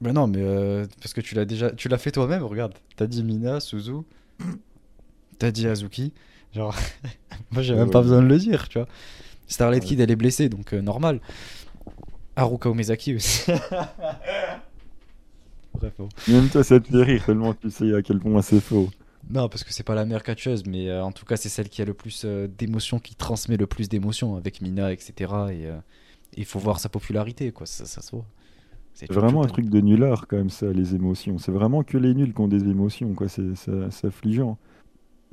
Mais non, mais parce que tu l'as déjà. Tu l'as fait toi-même, regarde. T'as dit Mina, Suzu. T'as dit Azuki. Genre, moi j'ai même pas besoin de le dire, tu vois. Starlight Kid, elle est blessée, donc normal. Haruka Omezaki aussi. Bref. Même toi, ça te fait rire tellement tu sais à quel point c'est faux. Non, parce que c'est pas la meilleure catcheuse, mais euh, en tout cas, c'est celle qui a le plus euh, d'émotions, qui transmet le plus d'émotions avec Mina, etc. Et euh, il faut voir sa popularité, quoi. Ça, ça se voit. C'est vraiment un truc de nullard, quand même, ça, les émotions. C'est vraiment que les nuls qui ont des émotions, quoi. C'est affligeant.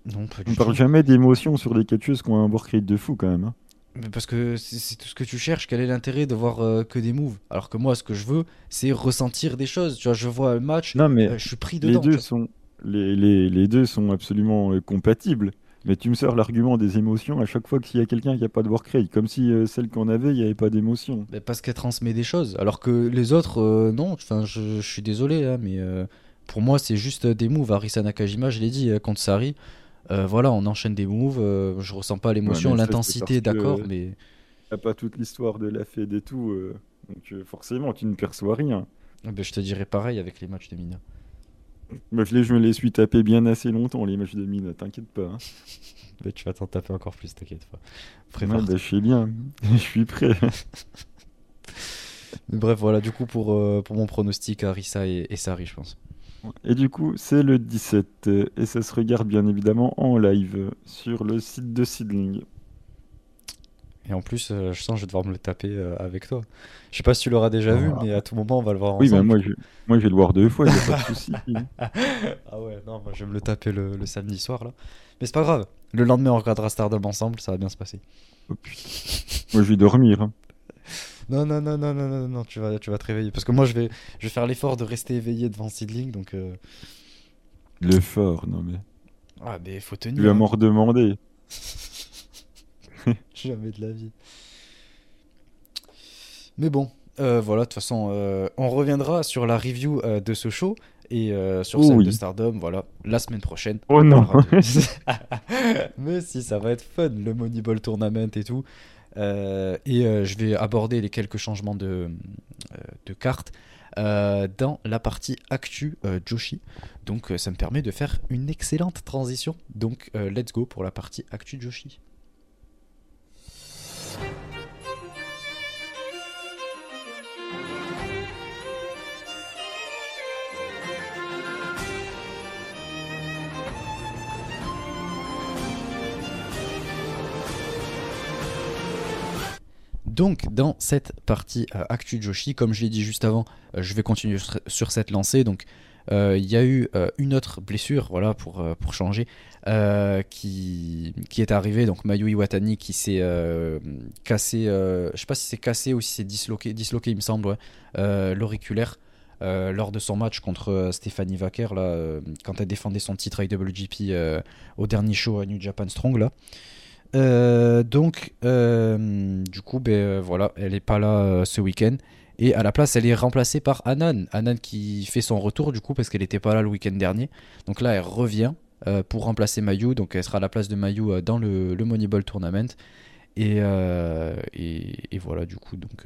Non, pas On parle jamais d'émotions sur des catcheuses qui ont un work rate de fou, quand même. Hein. Mais parce que c'est tout ce que tu cherches. Quel est l'intérêt de voir euh, que des moves? Alors que moi, ce que je veux, c'est ressentir des choses. Tu vois, je vois un match, Non, mais euh, je suis pris les dedans. tu deux sont, les, les, les deux sont absolument euh, compatibles. Mais tu me sors l'argument des émotions à chaque fois qu'il y a quelqu'un qui n'a pas de work rate, comme si celle qu'on avait, il n'y avait pas d'émotion. Mais parce qu'elle transmet des choses. Alors que les autres, non. Enfin, je, je suis désolé, hein, mais pour moi, c'est juste des moves. Arisa Nakajima, je l'ai dit, contre Sari. Euh, voilà, on enchaîne des moves. euh, je ressens pas l'émotion, l'intensité, d'accord, mais. T'as pas toute l'histoire de la fête et tout, euh, donc euh, forcément tu ne perçois rien. Ah ben, je te dirais pareil avec les matchs de Mina. Je, les, je me les suis tapés bien assez longtemps, les matchs de mine, t'inquiète pas. hein. Tu vas t'en taper encore plus, t'inquiète pas. Ouais, bah, je sais bien, je suis prêt. Bref, voilà, du coup, pour, euh, pour mon pronostic, Arisa et, et Sari, je pense. Et du coup, c'est le 17, euh, et ça se regarde bien évidemment en live sur le site de Seedling. Et en plus, euh, je sens que je vais devoir me le taper euh, avec toi. Je sais pas si tu l'auras déjà vu, mais à tout moment, on va le voir Oui, bah, ensemble. moi, je, moi je vais le voir deux fois, il a pas de souci. ah ouais, non, moi je vais me le taper le, le samedi soir là. Mais c'est pas grave. Le lendemain, on regardera Stardom ensemble, ça va bien se passer. Oh. Moi je vais dormir. hein. Non, non, non, non, non, non, non, tu vas, tu vas te réveiller. Parce que moi, je vais, je vais faire l'effort de rester éveillé devant Seedling, donc. euh, L'effort, non mais. Ah, mais faut Tu tenir. vas hein. m'en redemander. Jamais de la vie. Mais bon, euh, voilà, de toute façon, euh, on reviendra sur la review euh, de ce show et euh, sur Oh celle oui. de Stardom, voilà, la semaine prochaine. Oh On non de- Mais si, ça va être fun, le Moneyball Tournament et tout. Euh, et euh, je vais aborder les quelques changements de, euh, cartes dans la partie actu Joshi. Donc ça me permet de faire une excellente transition. Donc let's go pour la partie actu Joshi. Donc, dans cette partie euh, Actu Joshi, comme je l'ai dit juste avant, euh, je vais continuer sur, cette lancée. Donc, euh, il y a eu une autre blessure, voilà, pour, pour changer, qui, qui est arrivée. Donc, Mayu Iwatani qui s'est cassé, je sais pas si c'est cassé ou si c'est disloqué, disloqué, il me semble, l'auriculaire. lors de son match contre euh, Stéphanie Wacker, là, quand elle défendait son titre IWGP au dernier show à New Japan Strong, là. Euh, donc, euh, du coup, ben, euh, voilà, elle est pas là ce week-end. Et à la place, elle est remplacée par Anan. Anan qui fait son retour, du coup, parce qu'elle n'était pas là le week-end dernier. Donc là, elle revient pour remplacer Mayu. Donc elle sera à la place de Mayu dans le, Moneyball Tournament. Et, voilà, du coup, donc,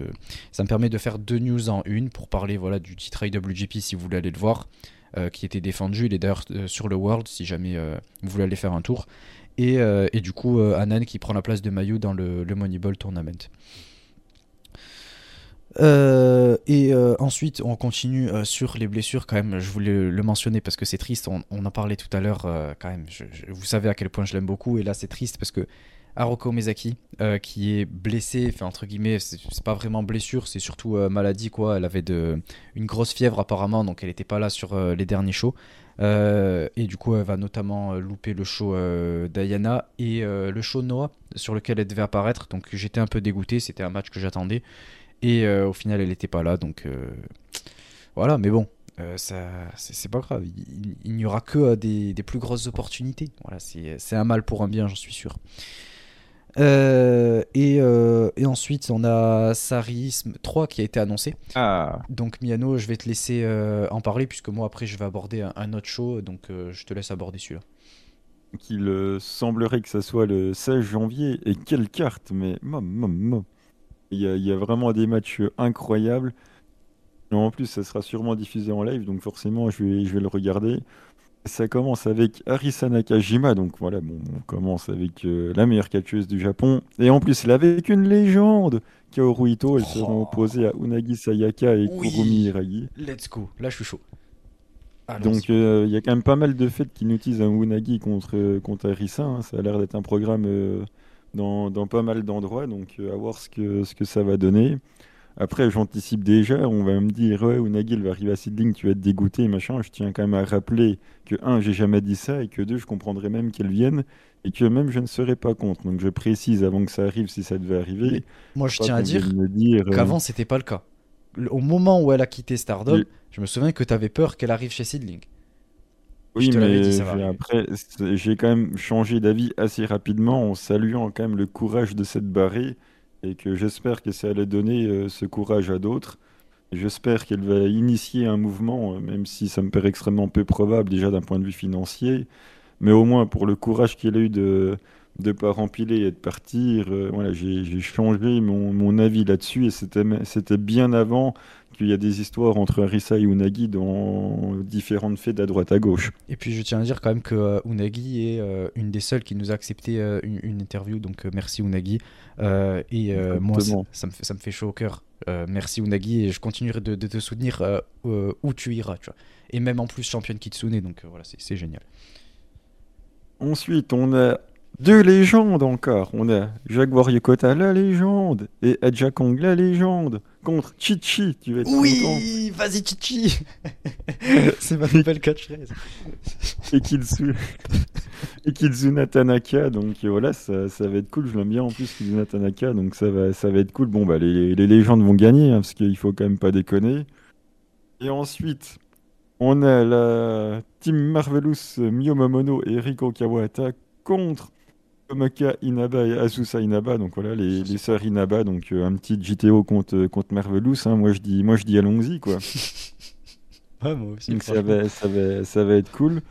ça me permet de faire deux news en une pour parler voilà, du titre IWGP si vous voulez aller le voir, qui était défendu. Il est d'ailleurs sur le World si jamais vous voulez aller faire un tour. Et, euh, et du coup, euh, Anan qui prend la place de Mayu dans le, le Moneyball Tournament. Euh, et ensuite, on continue sur les blessures. Quand même, je voulais le, mentionner parce que c'est triste. On, on en parlait tout à l'heure. quand même, vous savez à quel point je l'aime beaucoup. Et là, c'est triste parce que Haroko Mezaki, qui est blessé, enfin entre guillemets, c'est pas vraiment blessure, c'est surtout maladie quoi. Elle avait une grosse fièvre apparemment, donc elle n'était pas là sur les derniers shows. Euh, et du coup, elle va notamment euh, louper le show euh, Diana et le show Noah sur lequel elle devait apparaître. Donc j'étais un peu dégoûté. C'était un match que j'attendais. Et au final, elle n'était pas là. Donc voilà, mais bon, ça, c'est pas grave. Il, n'y aura que des, des plus grosses opportunités. Voilà, c'est un mal pour un bien, j'en suis sûr. Euh, et, euh, et ensuite, on a Sarisme 3 qui a été annoncé. Ah, Donc Miano, je vais te laisser euh, en parler puisque moi après je vais aborder un, un autre show, donc je te laisse aborder celui-là. qu'il semblerait que ça soit le 16 janvier. Et quelle carte, mais mom, mom, mom. Il y a, il y a vraiment des matchs incroyables. En plus, ça sera sûrement diffusé en live, donc forcément, je vais, je vais le regarder. Ça commence avec Arisa Nakajima, donc voilà, bon, on commence avec euh, la meilleure catcheuse du Japon. Et en plus, elle avec une légende, Kaoru Ito. Elle sera Oh. opposée à Unagi Sayaka et Oui. Kurumi Hiragi. Let's go, là je suis chaud. Donc euh, il y a quand même pas mal de faits qui utilisent un Unagi contre, contre Arisa. hein. Ça a l'air d'être un programme euh, dans, dans pas mal d'endroits. Donc euh, à voir ce que, ce que ça va donner. Après, j'anticipe déjà, on va me dire, ouais, Unagi, il va arriver à Seedling, tu vas être dégoûté, machin. Je tiens quand même à rappeler que, un, j'ai jamais dit ça, et que, deux, je comprendrais même qu'elle vienne, et que même je ne serais pas contre. Donc je précise avant que ça arrive si ça devait arriver. Moi, je tiens à dire euh, qu'avant, c'était pas le cas. Au moment où elle a quitté Stardom, Oui. je me souviens que tu avais peur qu'elle arrive chez Sidling. Oui, mais dit, après, j'ai quand même changé d'avis assez rapidement en saluant quand même le courage de cette barrée et que j'espère que ça allait donner euh, ce courage à d'autres. J'espère qu'elle va initier un mouvement, euh, même si ça me paraît extrêmement peu probable déjà d'un point de vue financier, mais au moins pour le courage qu'elle a eu de de pas rempiler et de partir, euh, voilà, j'ai changé mon, mon avis là-dessus et c'était bien avant qu'il y a des histoires entre Arisa et Unagi dans différentes fêtes à droite à gauche. Et puis, je tiens à dire quand même que euh, Unagi est euh, une des seules qui nous a accepté euh, une, une interview. Donc, merci Unagi. Et moi, ça, me fait, ça me fait chaud au cœur. Euh, merci Unagi. Et je continuerai de, de te soutenir euh, euh, où tu iras. Tu vois. Et même en plus, championne Kitsune. Donc, voilà, c'est génial. Ensuite, on a deux légendes encore. On a Jaguar Yokota, la légende, et Aja Kong, la légende, contre Chichi. Tu vas être. Oui, vas-y Chichi C'est ma nouvelle catchphrase. Et Kitsu... et Kizuna Tanaka. Donc euh, voilà, ça, ça va être cool. Je l'aime bien en plus, Kizuna Tanaka. Donc ça va, ça va être cool. Bon, bah les, les légendes vont gagner, hein, parce qu'il faut quand même pas déconner. Et ensuite, on a la Team Marvelous Mio Momono et Riko Kawata contre Tomaka Inaba et Azusa Inaba. Donc voilà, les, les sœurs Inaba. Donc euh, un petit JTO contre, contre Marvelous. hein. Moi je dis, moi je dis allons-y quoi. Ouais, moi aussi. Donc ça va, ça va, ça va être cool.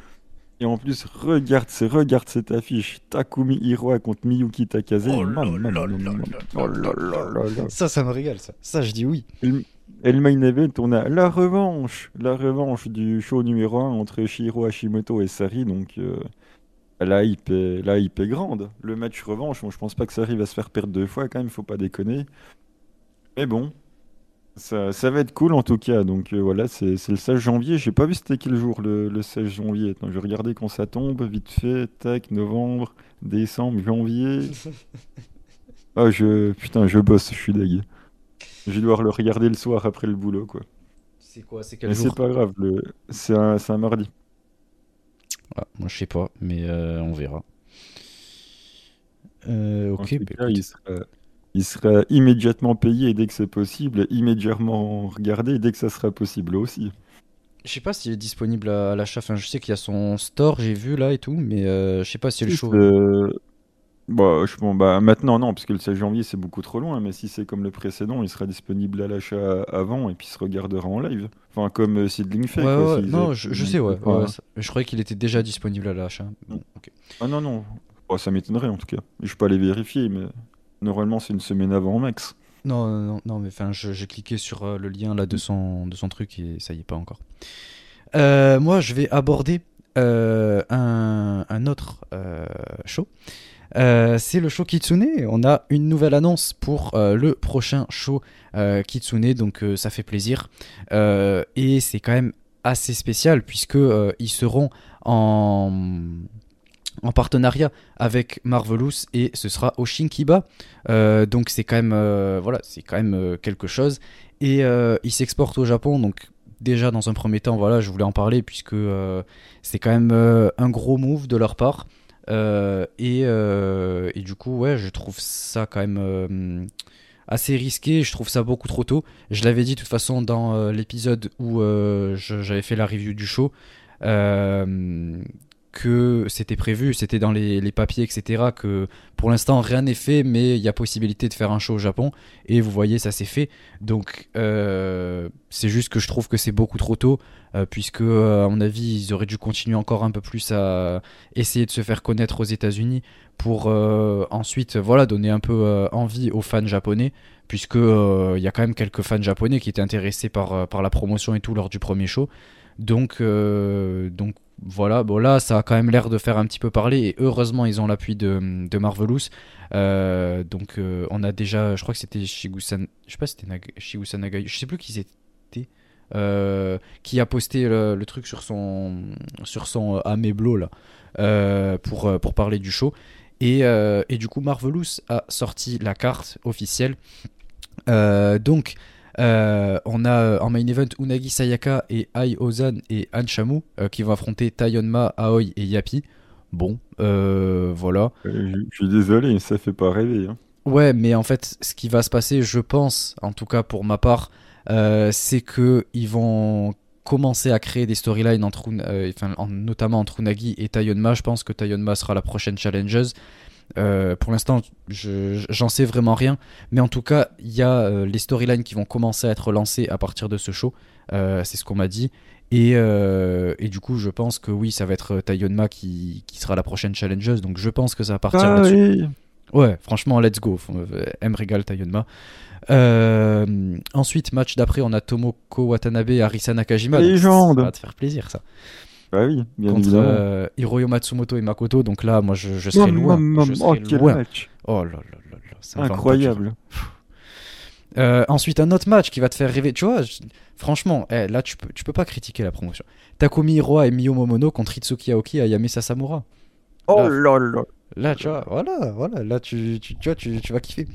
Et en plus, regarde, regarde cette affiche. Takumi Hiroa contre Miyuki Takase. Oh. Ça, ça me régale, ça. Ça, je dis oui. Et le main event, on a la revanche. La revanche du show numéro 1 entre Shiro Hashimoto et Sari. Donc euh, la, hype est, la hype est grande. Le match revanche, bon, je pense pas que ça arrive à se faire perdre deux fois quand même, faut pas déconner. Mais bon, ça, ça va être cool en tout cas. Donc euh, voilà, c'est le 16 janvier. J'ai pas vu c'était quel jour le, le 16 janvier. Donc je vais regarder quand ça tombe, vite fait. Tac, novembre, décembre, janvier. Ah, je. Putain, je bosse, je suis deg. Je vais devoir le regarder le soir après le boulot, quoi. C'est quoi C'est quel Mais jour? c'est pas grave, le... c'est un, c'est un mardi. Ah, Moi, je sais pas, mais euh, on verra. Euh, ok, bah, il sera, il sera immédiatement payé dès que c'est possible, immédiatement regardé dès que ça sera possible aussi. Je sais pas s'il est disponible à, à l'achat. Enfin, je sais qu'il y a son store, j'ai vu là et tout, mais euh, je sais pas si le show. Bah, je... bon, bah, maintenant, non, parce que le 16 janvier, c'est beaucoup trop loin, mais si c'est comme le précédent, il sera disponible à l'achat avant et puis se regardera en live. Enfin, comme euh, Seedling fait, Ouais, quoi. ouais, non, je, je sais, ouais. Enfin, ouais, ça- je croyais qu'il était déjà disponible à l'achat. Bon, ok. Ah non, non, ça m'étonnerait en tout cas. Je peux aller vérifier, mais normalement, c'est une semaine avant max. Non, non, non, mais enfin, j'ai cliqué sur euh, le lien là de son, de son truc et ça y est pas encore. Euh, moi, je vais aborder euh, un, un autre show. Euh, c'est le show Kitsune. On a une nouvelle annonce pour euh, le prochain show euh, Kitsune, donc ça fait plaisir. Et c'est quand même assez spécial puisque ils seront en en partenariat avec Marvelous et ce sera au Shinkiba. Donc c'est quand même quelque chose et euh, il s'exporte au Japon donc déjà dans un premier temps voilà, je voulais en parler puisque c'est quand même un gros move de leur part. Euh, et, euh, et du coup ouais, je trouve ça quand même euh, assez risqué, je trouve ça beaucoup trop tôt. Je l'avais dit de toute façon dans l'épisode où j'avais fait la review du show. Que c'était prévu, c'était dans les, papiers, etc. Que pour l'instant rien n'est fait, mais il y a possibilité de faire un show au Japon. Et vous voyez, ça s'est fait. Donc euh, c'est juste que je trouve que c'est beaucoup trop tôt, euh, puisque euh, à mon avis ils auraient dû continuer encore un peu plus à essayer de se faire connaître aux États-Unis pour ensuite voilà donner un peu envie aux fans japonais, puisque il y a quand même quelques fans japonais qui étaient intéressés par, par la promotion et tout lors du premier show. Donc, donc voilà, bon là ça a quand même l'air de faire un petit peu parler et heureusement ils ont l'appui de, de Marvelous. Euh, donc euh, on a déjà, je crois que c'était Shigusan, je sais pas c'était Nag- Shigusa Nagai, je sais plus qui c'était, euh, qui a posté le, truc sur son sur son Ameblo là pour pour parler du show et, et du coup Marvelous a sorti la carte officielle. Donc Euh, on a euh, en main event Unagi Sayaka et Ai Ozan et Han Shamu euh, qui vont affronter Tayonma, Aoi et Yapi. Bon, voilà. Je je suis désolé, ça fait pas rêver. hein. Ouais, mais en fait, ce qui va se passer, je pense, en tout cas pour ma part, euh, c'est que ils vont commencer à créer des storylines entre, euh, enfin, en- notamment entre Unagi et Tayonma. Je pense que Tayonma sera la prochaine challengeuse. Euh, pour l'instant, je- j'en sais vraiment rien, mais en tout cas, il y a euh, les storylines qui vont commencer à être lancées à partir de ce show. Euh, c'est ce qu'on m'a dit. Et, et du coup, je pense que oui, ça va être Tayonma qui, qui sera la prochaine challengeuse. Donc, je pense que ça va partir Ah là-dessus. oui. Ouais, franchement, let's go. M régale Tayonma. Ensuite, match d'après, on a Tomoko Watanabe et Arisa Nakajima. Légende. Ça va te faire plaisir, ça. Bah oui, bien Contre évidemment. euh, Hiroyo Matsumoto et Makoto. Donc là, moi, je, je serai Mam, loin. oh, quel loin. match Oh là là là là. un Incroyable. euh, ensuite, un autre match qui va te faire rêver. Tu vois, je- franchement, eh, là, tu peux, tu peux pas critiquer la promotion. Takumi Hiroa et Miyo Momono contre Itsuki Aoki et Ayame Sasamura. Oh Là, là là. Tu vois, voilà, voilà, là, tu, tu, tu vois, tu, tu vas kiffer.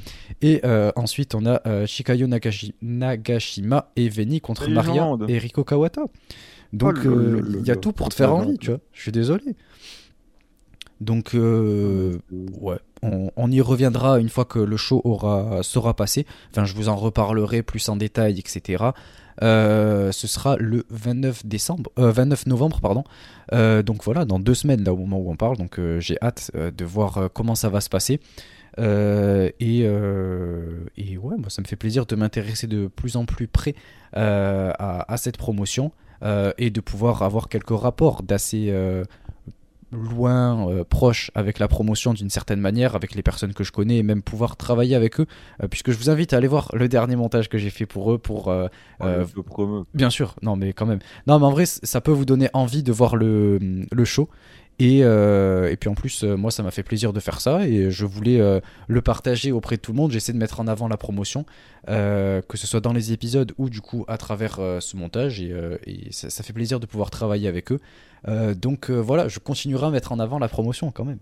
Et euh, ensuite, on a euh, Shikayo Nagashi- Nagashima et Veni contre Maria Légende. et Riko Kawata. Donc, Oh là euh, il y a tout pour te faire Oh là envie, tu vois. Je suis désolé. Donc, euh, ouais, on, on y reviendra une fois que le show aura, sera passé. Enfin, je vous en reparlerai plus en détail, etc. Euh, ce sera le 29 décembre, euh, 29 novembre, pardon. Donc voilà, dans deux semaines, là au moment où on parle. Donc j'ai hâte de voir comment ça va se passer. Euh, et, euh, et ouais, moi ça me fait plaisir de m'intéresser de plus en plus près euh, à, à cette promotion et de pouvoir avoir quelques rapports d'assez euh, loin, euh, proche avec la promotion d'une certaine manière, avec les personnes que je connais et même pouvoir travailler avec eux, euh, puisque je vous invite à aller voir le dernier montage que j'ai fait pour eux pour euh, Oh, euh. Bien sûr, non mais quand même. Non mais en vrai, ça peut vous donner envie de voir le, le show. Et, euh, et puis en plus, euh, moi, ça m'a fait plaisir de faire ça et je voulais euh, le partager auprès de tout le monde. J'essaie de mettre en avant la promotion, que ce soit dans les épisodes ou du coup à travers ce montage. Et, ça, fait plaisir de pouvoir travailler avec eux. Donc voilà, je continuerai à mettre en avant la promotion quand même.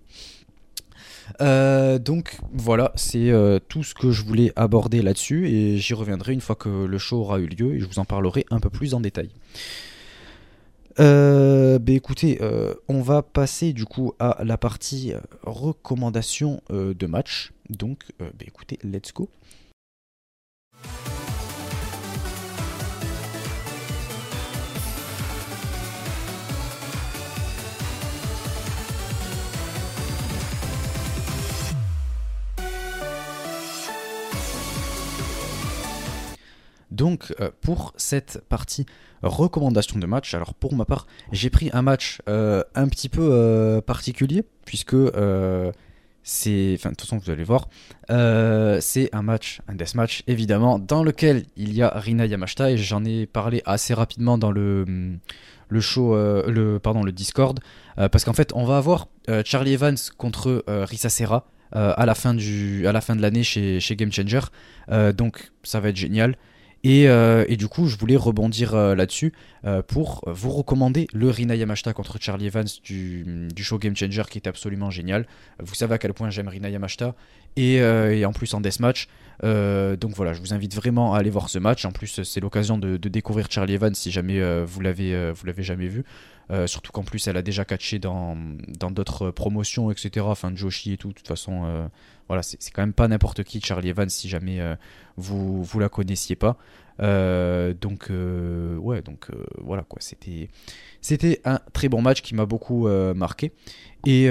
Donc voilà, c'est tout ce que je voulais aborder là-dessus et j'y reviendrai une fois que le show aura eu lieu et je vous en parlerai un peu plus en détail. Euh, bah écoutez, euh, on va passer du coup à la partie euh, recommandation de match. Donc, bah écoutez, let's go. Donc, pour cette partie recommandation de match, alors pour ma part, j'ai pris un match euh, un petit peu euh, particulier, puisque euh, c'est. Enfin, de toute façon, vous allez voir. c'est un match, un deathmatch, évidemment, dans lequel il y a Rina Yamashita, et j'en ai parlé assez rapidement dans le. Le show, le pardon, le Discord, parce qu'en fait, on va avoir Charlie Evans contre Risa Serra à la fin du, à la fin de l'année chez, chez Game Changer, donc ça va être génial. Et, euh, et du coup, je voulais rebondir euh, là-dessus euh, pour vous recommander le Rina Yamashita contre Charlie Evans du, du show Game Changer qui est absolument génial. Vous savez à quel point j'aime Rina Yamashita. Et, en plus en deathmatch. Donc voilà, je vous invite vraiment à aller voir ce match. En plus, c'est l'occasion de, de découvrir Charlie Evans si jamais vous l'avez vous l'avez jamais vu. Euh, surtout qu'en plus, elle a déjà catché dans d'autres promotions, etc. Enfin, Joshi et tout. De toute façon, euh, voilà, c'est quand même pas n'importe qui, Charlie Evans, si jamais euh, vous vous la connaissiez pas. Donc ouais, donc voilà quoi. C'était un très bon match qui m'a beaucoup marqué et,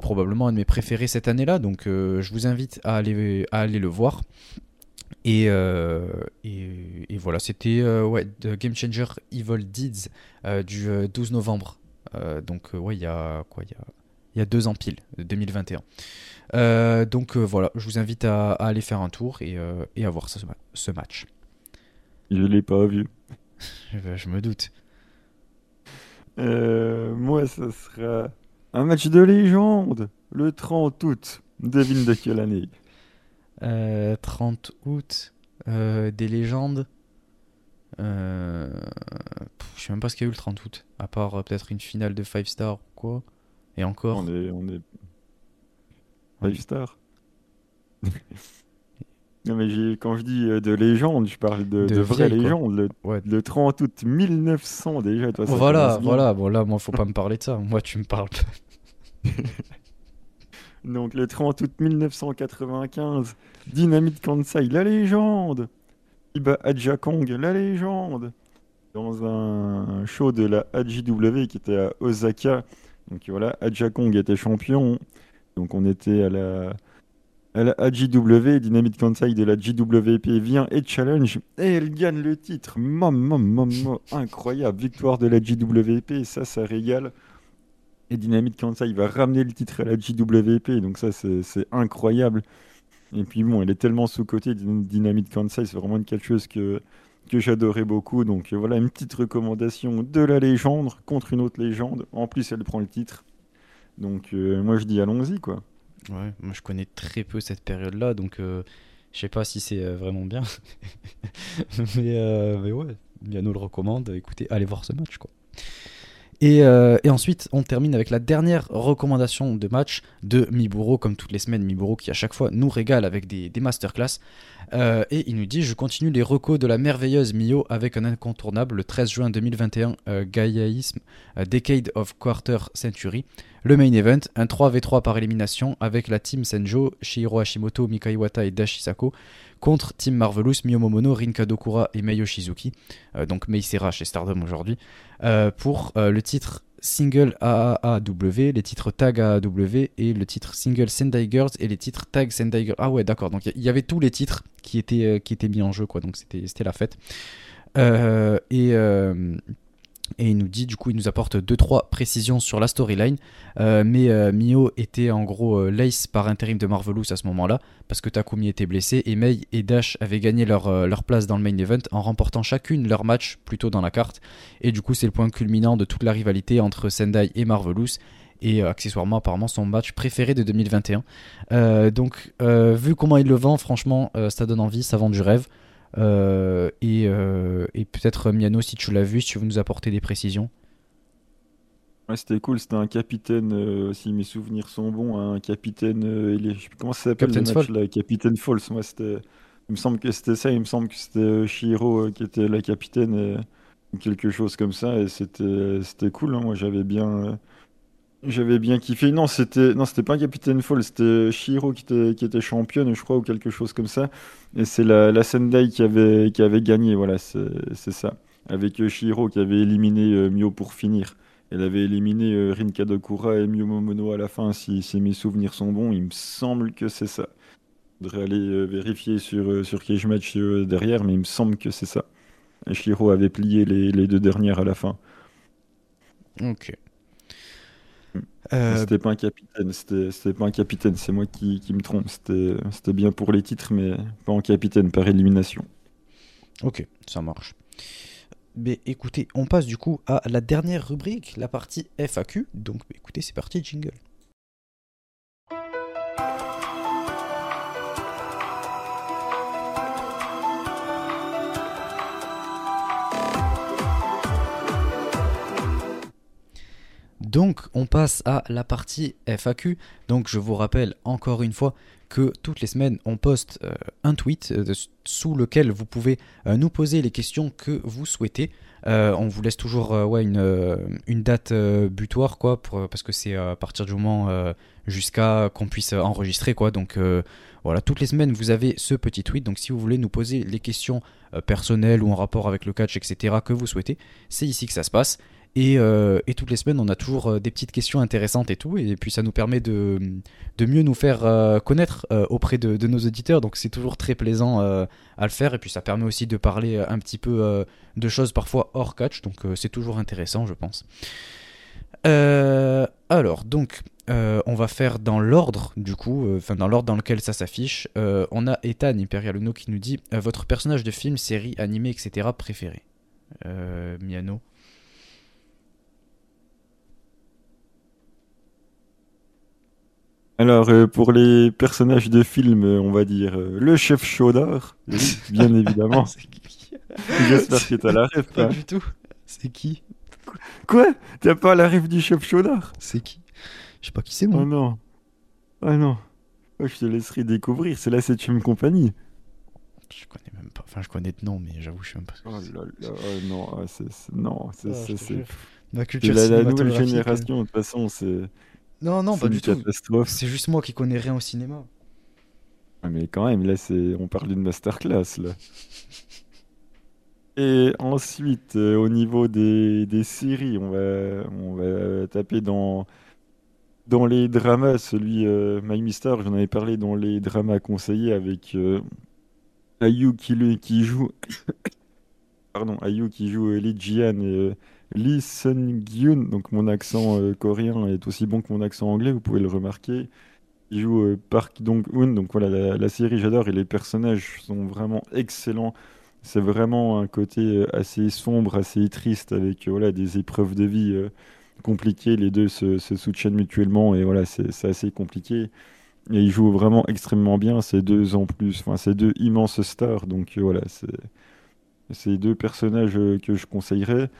probablement un de mes préférés cette année-là. Donc je vous invite à aller le voir. Et, euh, et, et voilà, c'était euh, ouais, The Game Changer Evil Deeds euh, du euh, 12 novembre. Donc ouais, il y a quoi Il y a, il y a deux ans pile, 2021. Euh, donc voilà, je vous invite à, à aller faire un tour et, et à voir ce, ce match. Je l'ai pas vu. Je, me doute. Moi, ça sera un match de légende. Le 30 août. Devine de quelle année Euh, 30 août, euh, des légendes. Euh, pff, je sais même pas ce qu'il y a eu le 30 août, à part euh, peut-être une finale de 5 stars ou quoi. Et encore. On est, on est On est- 5 stars. Non, mais quand je dis euh, de légende, je parle de, De de vraie vieille, quoi. légende. Le, Ouais. le 30 août 1900 déjà, toi, ça Voilà, voilà. Bon, là, moi, faut pas me parler de ça. Moi, tu me parles. Donc le 30 août 1995, Dynamite Kansai, la légende. Iba Adjakong, la légende. Dans un show de la AJW qui était à Osaka. Donc voilà, Adjakong était champion. Donc on était à la, à la AJW, Dynamite Kansai de la JWP vient et challenge. Et elle gagne le titre. Maman, maman, incroyable. Victoire de la JWP, ça, ça régale. Et Dynamite Kansai va ramener le titre à la JWP, donc ça c'est incroyable. Et puis bon, elle est tellement sous-cotée, Dyn- Dynamite Kansai, c'est vraiment quelque chose que, que j'adorais beaucoup. Donc euh, voilà, une petite recommandation de la légende contre une autre légende. En plus, elle prend le titre. Donc euh, moi je dis allons-y quoi. Ouais, moi, je connais très peu cette période-là, donc euh, je sais pas si c'est euh, vraiment bien. mais, euh, mais ouais, nous le recommande. Écoutez, allez voir ce match, quoi. Et, euh, et ensuite, on termine avec la dernière recommandation de match de Miburo, comme toutes les semaines, Miburo qui à chaque fois nous régale avec des, des masterclass. Euh, et il nous dit Je continue les recos de la merveilleuse Mio avec un incontournable le 13 juin 2021, euh, Gaiaisme, euh, Decade of Quarter Century. Le main event, un 3v3 par élimination avec la team Senjo, Shihiro Hashimoto, Mika Iwata et Dash Hisako contre Team Marvelous, Miyo Momono, Rinka Dokura et Mei Shizuki, euh, donc Mei Sera chez Stardom aujourd'hui, pour le titre single AAAW, les titres tag AAW et le titre single Sendai Girls et les titres tag Sendai Girls. Ah ouais, d'accord, donc il y, avait tous les titres qui étaient, euh, qui étaient mis en jeu, quoi, donc c'était c'était la fête. Euh, et, euh, et il nous dit, du coup, il nous apporte 2-3 précisions sur la storyline. Euh, mais euh, Mio était en gros euh, l'ace par intérim de Marvelous à ce moment-là, parce que Takumi était blessé, et Mei et Dash avaient gagné leur, place dans le main event en remportant chacune leur match plutôt dans la carte. Et du coup, c'est le point culminant de toute la rivalité entre Sendai et Marvelous. Et accessoirement, apparemment, son match préféré de 2021. Euh, donc, vu comment il le vend, franchement, ça donne envie, ça vend du rêve. Euh, et euh, et peut-être Miano, si tu l'as vu, si tu veux nous apporter des précisions. Ouais, c'était cool, c'était un capitaine, euh, si mes souvenirs sont bons, un capitaine, euh, il est- je sais plus comment ça s'appelle le Captain's match Fall. là, Capitaine Falls, moi c'était, il me semble que c'était ça, il me semble que c'était euh, euh, qui était la capitaine, euh, quelque chose comme ça, et c'était c'était cool, hein, moi j'avais bien, euh, j'avais bien kiffé. Non, c'était non, c'était pas un Capitaine Falls, c'était Shihiro qui était, qui était championne, je crois, ou quelque chose comme ça, et c'est la, Sendai qui avait, qui avait gagné, voilà, c'est ça, avec euh, Shihiro qui avait éliminé euh, Mio pour finir. Elle avait éliminé euh, Rin Kadokura et Miyu Momono à la fin, si, mes souvenirs sont bons. Il me semble que c'est ça. Faudrait aller euh, vérifier sur, euh, sur Cage Match derrière, mais il me semble que c'est ça. Shiro avait plié les, les deux dernières à la fin. Ok. Euh, C'était pas un capitaine, c'était pas un capitaine, c'est moi qui, qui me trompe. C'était c'était bien pour les titres, mais pas en capitaine, par élimination. Ok, ça marche. Mais écoutez, on passe du coup à la dernière rubrique, la partie FAQ. Donc écoutez, c'est parti, jingle. Donc on passe à la partie FAQ. Donc je vous rappelle encore une fois que toutes les semaines on poste euh, un tweet euh, sous lequel vous pouvez euh, nous poser les questions que vous souhaitez. On vous laisse toujours une, date butoir quoi, parce que c'est à partir du moment jusqu'à qu'on puisse enregistrer quoi. Donc voilà, toutes les semaines vous avez ce petit tweet. Donc si vous voulez nous poser les questions personnelles ou en rapport avec le catch, etc. que vous souhaitez, c'est ici que ça se passe. Et, euh, et toutes les semaines, on a toujours euh, des petites questions intéressantes et tout. Et puis ça nous permet de, de mieux nous faire euh, connaître auprès de, de nos auditeurs. Donc c'est toujours très plaisant à le faire. Et puis ça permet aussi de parler un petit peu de choses parfois hors catch. Donc c'est toujours intéressant, je pense. Alors, donc, on va faire dans l'ordre, du coup, enfin dans l'ordre dans lequel ça s'affiche. On a Ethan Imperialuno qui nous dit Votre personnage de film, série, animé, etc. préféré Miano Alors, euh, pour les personnages de film, euh, on va dire euh, le chef Chaudard, oui, bien évidemment. C'est qui J'espère que t'as la ref. Pas hein. du tout. C'est qui Quoi? T'as pas la ref du chef Chaudard C'est qui? Je sais pas qui c'est moi. Oh non. Oh non. Oh, je te laisserai découvrir, c'est la septième compagnie. Je connais même pas. Enfin, je connais de nom, mais j'avoue, je sais même pas. Oh là là, oh non, ah, c'est, non, c'est, Ah, c'est- la, la nouvelle génération, de toute façon, c'est, Non, non, pas du tout. C'est juste moi qui connais rien au cinéma. Mais quand même, là, on parle d'une masterclass, là. Et ensuite, euh, au niveau des, des séries, on va, on va taper dans, dans les dramas. Celui euh, My Mister, j'en avais parlé dans les dramas conseillés avec euh, Ayu qui, qui joue. Pardon, Ayu qui joue Lee Ji-han et euh, Lee Sun-gyun. Donc mon accent euh, coréen est aussi bon que mon accent anglais, vous pouvez le remarquer. Il joue euh, Park Dong-hoon. Donc voilà, la, série j'adore et les personnages sont vraiment excellents. C'est vraiment un côté euh, assez sombre, assez triste avec voilà, des épreuves de vie compliquées. Les deux se, soutiennent mutuellement et voilà, c'est assez compliqué. Et ils jouent vraiment extrêmement bien, ces deux en plus, enfin ces deux immenses stars. Donc voilà, c'est c'est deux personnages que je conseillerais.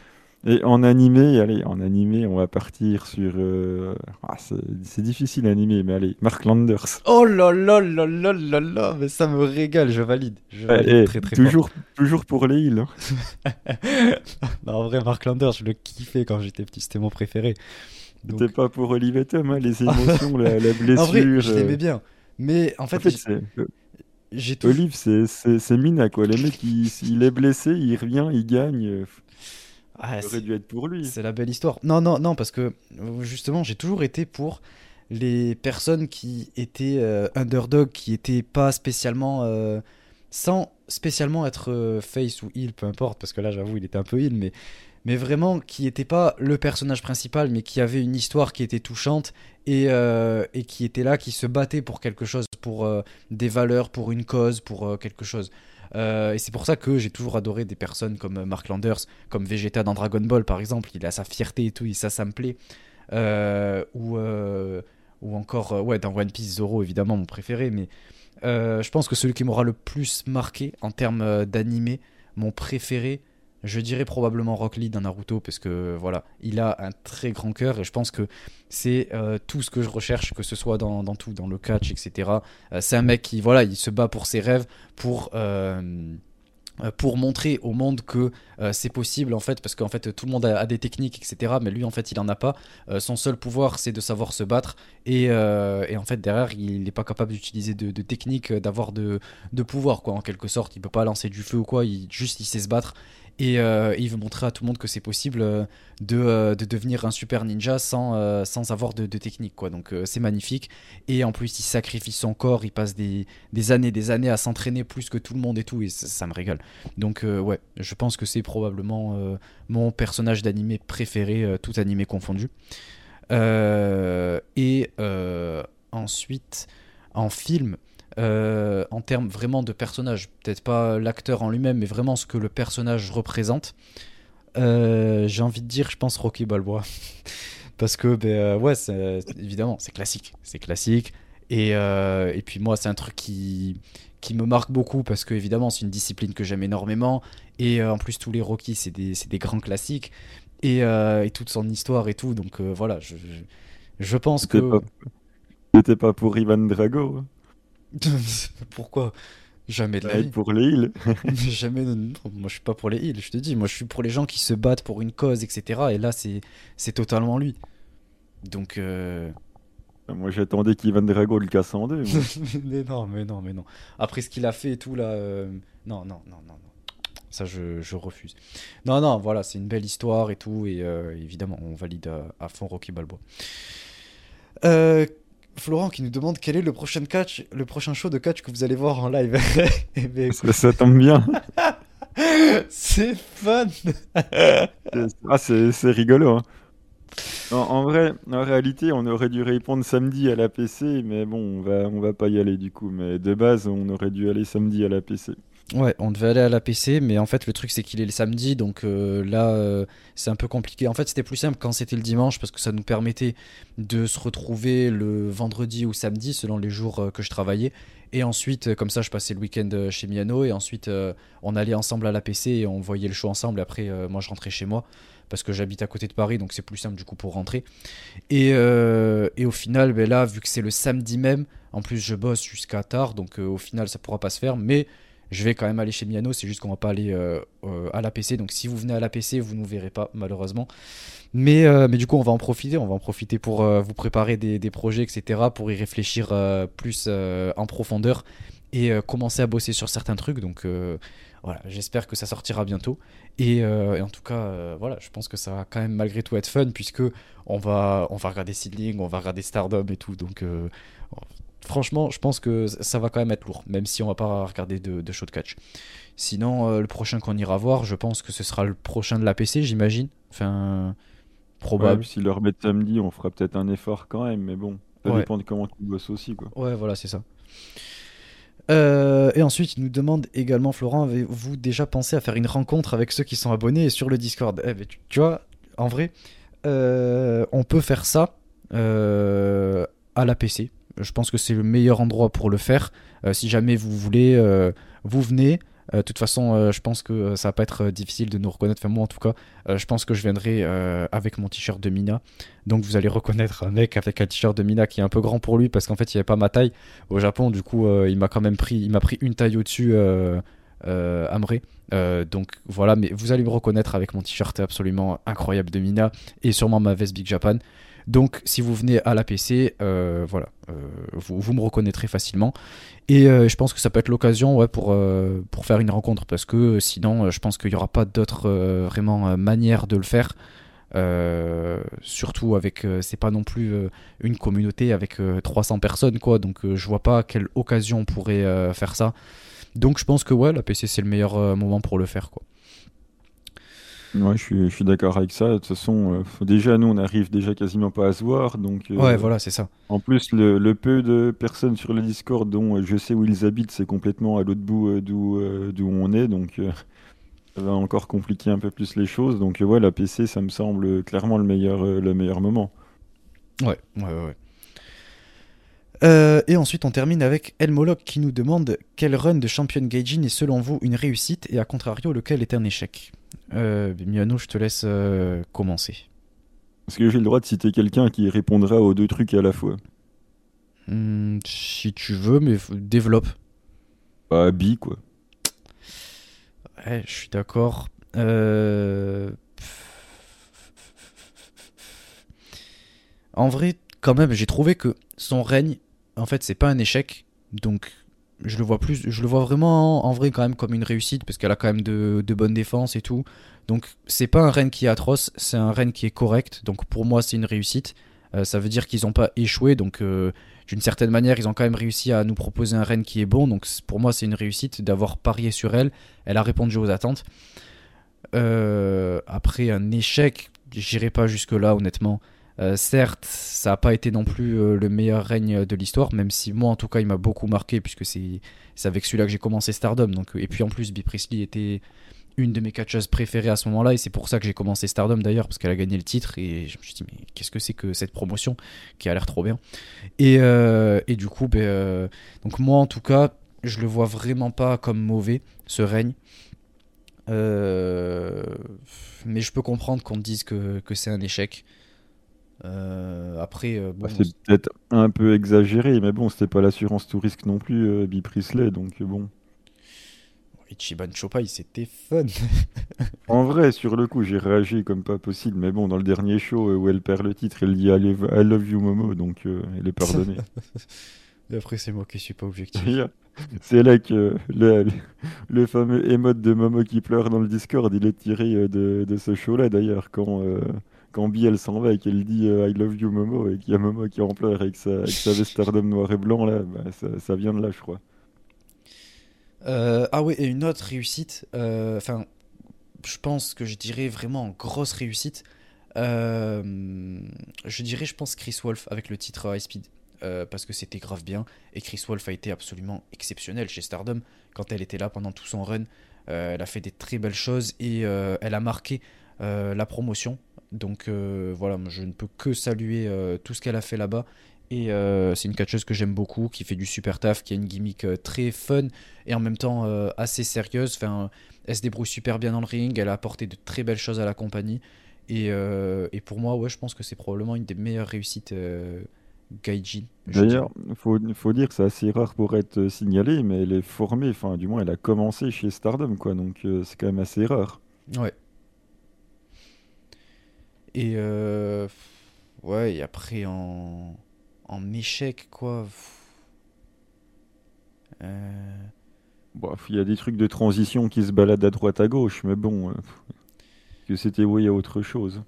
Et en animé, allez, en animé, on va partir sur. euh, ah, c'est difficile à animer, mais allez, Mark Landers. Oh là là là là là là, mais ça me régale, je valide. Je Ah, valide eh, très très fort. toujours, toujours pour les îles. hein. Non, en vrai, Mark Landers, je le kiffais quand j'étais petit, c'était mon préféré. Donc, C'était pas pour Olivier Tom, hein, les émotions, la, la blessure. en vrai, je euh, l'aimais bien. Mais en fait, En fait, j- c'est- euh, j'ai toujours. Olive, c'est Mina, quoi. Le mec, il, il est blessé, il revient, il gagne. Ah, Ça c'est aurait dû être pour lui. c'est la belle histoire. Non, non, non, parce que justement, j'ai toujours été pour les personnes qui étaient euh, underdog, qui étaient pas spécialement. euh, sans spécialement être euh, face ou heal, peu importe, parce que là, j'avoue, il était un peu heal, mais, mais vraiment qui n'était pas le personnage principal, mais qui avait une histoire qui était touchante et, et qui était là, qui se battait pour quelque chose, pour des valeurs, pour une cause, pour quelque chose. Euh, et c'est pour ça que j'ai toujours adoré des personnes comme euh, Mark Landers, comme Vegeta dans Dragon Ball par exemple, il a sa fierté et tout, et ça, ça me plaît. Euh, ou, ou encore, ouais, dans One Piece, Zoro évidemment, mon préféré, mais je pense que celui qui m'aura le plus marqué en termes d'animé, mon préféré, je dirais probablement Rock Lee dans Naruto, parce que voilà, il a un très grand cœur et je pense que c'est euh, tout ce que je recherche, que ce soit dans, dans tout, dans le catch, etc. Euh, c'est un mec qui, voilà, il se bat pour ses rêves, pour. euh, pour montrer au monde que c'est possible en fait parce qu'en fait tout le monde a, des techniques etc mais lui en fait il en a pas son seul pouvoir c'est de savoir se battre et, et en fait derrière il n'est pas capable d'utiliser de, de techniques euh, d'avoir de, de pouvoir quoi en quelque sorte il peut pas lancer du feu ou quoi il juste il sait se battre et, euh, il veut montrer à tout le monde que c'est possible euh, de, euh, de devenir un super ninja sans, avoir de, technique quoi. Donc c'est magnifique. Et en plus il sacrifie son corps il passe des, des années des années à s'entraîner plus que tout le monde et tout et ça, ça me régale. Donc ouais je pense que c'est probablement mon personnage d'animé préféré tout animé confondu. Et ensuite en film euh, en termes vraiment de personnage. Peut-être pas l'acteur en lui-même mais vraiment ce que le personnage représente. Euh, j'ai envie de dire je pense Rocky Balboa. Parce que ben euh, ouais évidemment c'est classique. C'est classique. Et, euh, et puis moi c'est un truc qui qui me marque beaucoup parce que évidemment c'est une discipline que j'aime énormément. Et en plus tous les Rocky c'est des, des grands classiques. Et, et toute son histoire et tout. Donc voilà je, je, je pense que C'était pas, c'était pas pour Ivan Drago, hein. pourquoi? Jamais de la Bah, vie pour les îles. Jamais, non, non, moi je suis pas pour les heals, je te dis, moi je suis pour les gens qui se battent pour une cause, etc. Et là c'est c'est totalement lui. Donc, euh... Moi, j'attendais qu'Ivan Drago le casse en deux. mais non, mais non, mais non. Après ce qu'il a fait et tout là, euh, non, non, non, non, non. Ça je, je refuse. Non, non, voilà, c'est une belle histoire et tout, et euh, évidemment on valide à, à fond Rocky Balboa. Euh, Florent qui nous demande quel est le prochain catch, le prochain show de catch que vous allez voir en live. Eh ben, ça, ça tombe bien. c'est fun. Ah, c'est rigolo. hein. En, en vrai, en réalité, on aurait dû répondre samedi à la PC, mais bon, on va, on va pas y aller du coup. Mais de base, on aurait dû aller samedi à la PC. Ouais, on devait aller à la PC, mais en fait le truc c'est qu'il est le samedi, donc euh, là euh, c'est un peu compliqué. En fait c'était plus simple quand c'était le dimanche parce que ça nous permettait de se retrouver le vendredi ou samedi selon les jours euh, que je travaillais. Et ensuite, comme ça, je passais le week-end chez Miano et ensuite on allait ensemble à la PC et on voyait le show ensemble. Après, moi je rentrais chez moi parce que j'habite à côté de Paris, donc c'est plus simple du coup pour rentrer. Et, et au final, ben là, vu que c'est le samedi même, en plus je bosse jusqu'à tard, donc au final ça pourra pas se faire, mais Je vais quand même aller chez Miano, c'est juste qu'on va pas aller à la PC. Donc si vous venez à la PC, vous nous verrez pas malheureusement. Mais, mais du coup, on va en profiter. On va en profiter pour vous préparer des, des, projets, etc. Pour y réfléchir plus en profondeur et commencer à bosser sur certains trucs. Donc voilà, j'espère que ça sortira bientôt. Et, euh, en tout cas, euh, voilà, je pense que ça va quand même malgré tout être fun puisque on va, on va regarder Seedling, on va regarder Stardom et tout. Donc euh, franchement, je pense que ça va quand même être lourd, même si on va pas regarder de, de show de catch. Sinon, le prochain qu'on ira voir, je pense que ce sera le prochain de la PC, j'imagine. Enfin, probable. si le remettent samedi, on fera peut-être un effort quand même, mais bon, ça dépend de comment tu bosses aussi, quoi. Ouais, voilà, c'est ça. Euh, et ensuite, il nous demande également, Florent, avez-vous déjà pensé à faire une rencontre avec ceux qui sont abonnés sur le Discord? Eh, tu, vois, en vrai, euh, on peut faire ça euh, à la PC. Je pense que c'est le meilleur endroit pour le faire. si jamais vous voulez, vous venez. De toute façon, je pense que ça va pas être difficile de nous reconnaître. Enfin, moi, en tout cas, je pense que je viendrai avec mon t-shirt de Mina. Donc, vous allez reconnaître un mec avec un t-shirt de Mina qui est un peu grand pour lui parce qu'en fait, il n'y avait pas ma taille au Japon. Du coup, il m'a quand même pris, il m'a pris une taille au-dessus. Amré. donc voilà, mais vous allez me reconnaître avec mon t-shirt absolument incroyable de Mina et sûrement ma veste Big Japan. Donc si vous venez à la PC, voilà, vous, vous, me reconnaîtrez facilement. Et euh, je pense que ça peut être l'occasion ouais, pour, euh, pour faire une rencontre parce que euh, sinon, je pense qu'il n'y aura pas d'autre vraiment manière de le faire. surtout avec, c'est pas non plus une communauté avec 300 personnes quoi, donc je vois pas quelle occasion on pourrait faire ça. Donc je pense que ouais, la PC c'est le meilleur moment pour le faire quoi. Ouais, je suis, je suis d'accord avec ça. De toute façon, euh, déjà, nous, on arrive déjà quasiment pas à se voir. Donc, euh, ouais, voilà, c'est ça. En plus, le, le, peu de personnes sur le Discord dont euh, je sais où ils habitent, c'est complètement à l'autre bout d'où d'où on est. Donc, ça va encore compliquer un peu plus les choses. Donc, ouais, la PC, ça me semble clairement le meilleur, le meilleur moment. Ouais, ouais, ouais. Euh, et ensuite, on termine avec Elmoloc qui nous demande quel run de Champion Gaijin est selon vous une réussite et à contrario lequel est un échec? Euh, Miano, je te laisse euh, commencer. Est-ce que j'ai le droit de citer quelqu'un qui répondra aux deux trucs à la fois? Hmm, Si tu veux, mais développe. Bah, Bi, quoi. Ouais, je suis d'accord. Euh... En vrai, quand même, j'ai trouvé que son règne en fait, c'est pas un échec. Donc, je le vois vraiment en, vrai quand même comme une réussite parce qu'elle a quand même de, bonnes défenses et tout. Donc, c'est pas un Rennes qui est atroce, c'est un Rennes qui est correct. Donc, pour moi, c'est une réussite. Euh, ça veut dire qu'ils n'ont pas échoué. Donc, euh, d'une certaine manière, ils ont quand même réussi à nous proposer un Rennes qui est bon. Donc, pour moi, c'est une réussite d'avoir parié sur elle. Elle a répondu aux attentes. Euh, après, un échec, j'irai pas jusque-là, honnêtement. Euh, certes, ça n'a pas été non plus euh, le meilleur règne de l'histoire, même si moi en tout cas il m'a beaucoup marqué puisque c'est avec celui-là que j'ai commencé Stardom. Donc, et puis en plus, Bea Priestley était une de mes catcheuses préférées à ce moment-là et c'est pour ça que j'ai commencé Stardom d'ailleurs parce qu'elle a gagné le titre et je me suis dit mais qu'est-ce que c'est que cette promotion qui a l'air trop bien? Et, euh, et du coup ben, donc moi en tout cas je le vois vraiment pas comme mauvais ce règne mais je peux comprendre qu'on dise que, que c'est un échec euh, après, euh, bah, c'est peut-être un peu exagéré, mais bon, c'était pas l'assurance tout risque non plus, euh, Priestley, donc euh, bon. Ichiban Chopai, c'était fun. en vrai, sur le coup, j'ai réagi comme pas possible, mais bon, dans le dernier show où elle perd le titre, elle dit I love you Momo, donc elle est pardonnée. Et après, c'est moi qui suis pas objectif. c'est là que le, le, fameux émote de Momo qui pleure dans le Discord, il est tiré de, de ce show-là d'ailleurs, quand Bee elle s'en va et qu'elle dit euh, I love you Momo et qu'il y a Momo qui en pleure avec sa, avec sa Stardom noir et blanc là, bah, ça, vient de là je crois. Euh, ah oui, et une autre réussite, euh, enfin, je pense que je dirais vraiment grosse réussite. je dirais, je pense, Chris Wolf avec le titre High Speed. parce que c'était grave bien. Et Chris Wolf a été absolument exceptionnelle chez Stardom quand elle était là pendant tout son run. elle a fait des très belles choses et elle a marqué la promotion donc euh, voilà, je ne peux que saluer euh, tout ce qu'elle a fait là-bas. Et euh, c'est une catcheuse que j'aime beaucoup, qui fait du super taf, qui a une gimmick très fun et en même temps assez sérieuse. Enfin, elle se débrouille super bien dans le ring, elle a apporté de très belles choses à la compagnie. Et, et pour moi, ouais, je pense que c'est probablement une des meilleures réussites Gaijin. D'ailleurs, il faut, faut, dire que c'est assez rare pour être signalé, mais elle est formée, enfin du moins elle a commencé chez Stardom, quoi, donc c'est quand même assez rare. Ouais. Et euh, ouais, et après en, en échec, quoi. Euh... Bon, il y a des trucs de transition qui se baladent à droite à gauche, mais bon, euh, que c'était oui à autre chose.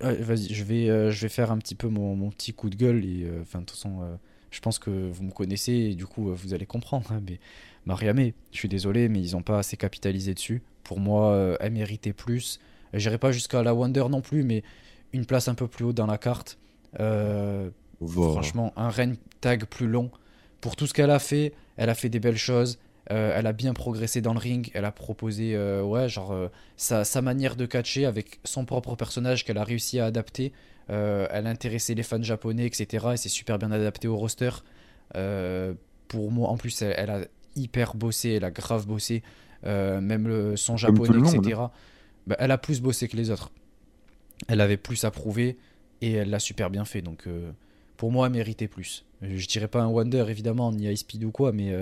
Vas-y, je vais, euh, je vais faire un petit peu mon, mon petit coup de gueule. Et enfin, de toute façon, je pense que vous me connaissez et du coup, vous allez comprendre. Hein, mais Mariamé, je suis désolé, mais ils n'ont pas assez capitalisé dessus. Pour moi, elle méritait plus. J'irai pas jusqu'à la Wonder non plus, mais une place un peu plus haut dans la carte. Franchement, un règne tag plus long. Pour tout ce qu'elle a fait, elle a fait des belles choses. Euh, elle a bien progressé dans le ring. Elle a proposé, euh, ouais, genre euh, sa, sa, manière de catcher avec son propre personnage qu'elle a réussi à adapter. elle a intéressé les fans japonais, etc. Et c'est super bien adapté au roster. pour moi, en plus, elle, a hyper bossé. Elle a grave bossé. même le son japonais, etc. Bah, elle a plus bossé que les autres. Elle avait plus à prouver et elle l'a super bien fait. Donc, pour moi, elle méritait plus. Je dirais pas un Wonder, évidemment, ni High Speed ou quoi, mais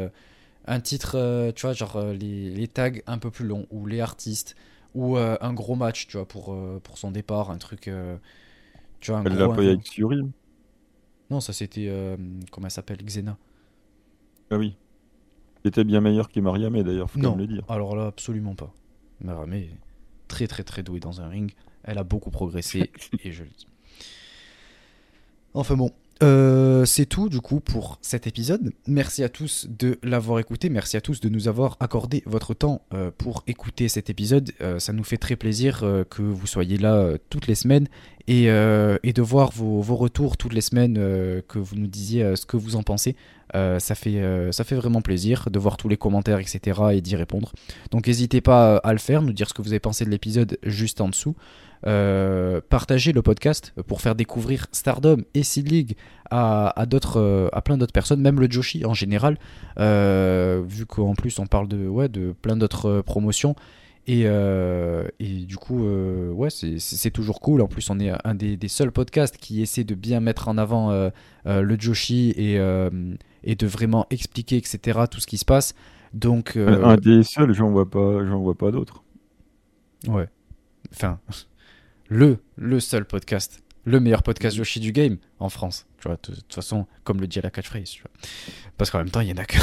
un titre, euh, tu vois, genre euh, les, tags un peu plus longs, ou les artistes, ou euh, un gros match, tu vois, pour, pour son départ, un truc. tu vois, un elle l'a pas avec Fury Non, ça c'était. comment elle s'appelle Xena. Ah oui. C'était bien meilleur que Mariamé d'ailleurs, faut non, le dire. Alors là, absolument pas. Mariamé très très très douée dans un ring. Elle a beaucoup progressé, et je le dis. Enfin bon, euh, c'est tout du coup pour cet épisode. Merci à tous de l'avoir écouté. Merci à tous de nous avoir accordé votre temps euh, pour écouter cet épisode. Euh, ça nous fait très plaisir que vous soyez là toutes les semaines et, de voir vos, vos, retours toutes les semaines, que vous nous disiez ce que vous en pensez. ça, fait, ça fait vraiment plaisir de voir tous les commentaires, etc. et d'y répondre. Donc n'hésitez pas à le faire, nous dire ce que vous avez pensé de l'épisode juste en dessous. Euh, partager le podcast pour faire découvrir Stardom et Seed League à, d'autres, euh, à plein d'autres personnes, même le Joshi en général, euh, vu qu'en plus on parle de, ouais, de plein d'autres promotions. Et, et, du coup, ouais, c'est toujours cool. En plus, on est un des, seuls podcasts qui essaie de bien mettre en avant le Joshi et, et de vraiment expliquer, etc., tout ce qui se passe. Donc, un des seuls, j'en vois pas, j'en vois pas d'autres. Ouais. Enfin, le, le seul podcast, le meilleur podcast Yoshi du game en France. Tu vois, de toute façon, comme le dit la catchphrase. Tu vois. Parce qu'en même temps, il y en a que.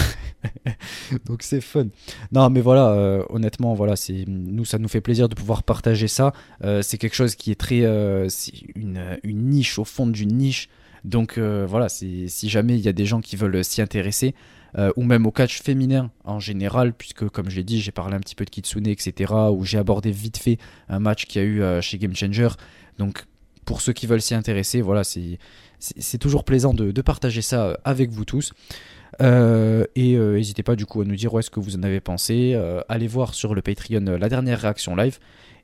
Donc c'est fun. Non, mais voilà, euh, honnêtement, voilà, c'est nous, ça nous fait plaisir de pouvoir partager ça. Euh, c'est quelque chose qui est très, euh, une, une, niche au fond d'une niche. Donc voilà, si jamais il y a des gens qui veulent s'y intéresser, euh, ou même au catch féminin en général, puisque comme je l'ai dit, j'ai parlé un petit peu de Kitsune, etc., où j'ai abordé vite fait un match qu'il y a eu euh, chez Game Changer. Donc pour ceux qui veulent s'y intéresser, voilà, c'est toujours plaisant de, partager ça avec vous tous. Euh, et n'hésitez pas du coup à nous dire où est-ce que vous en avez pensé. allez voir sur le Patreon la dernière réaction live.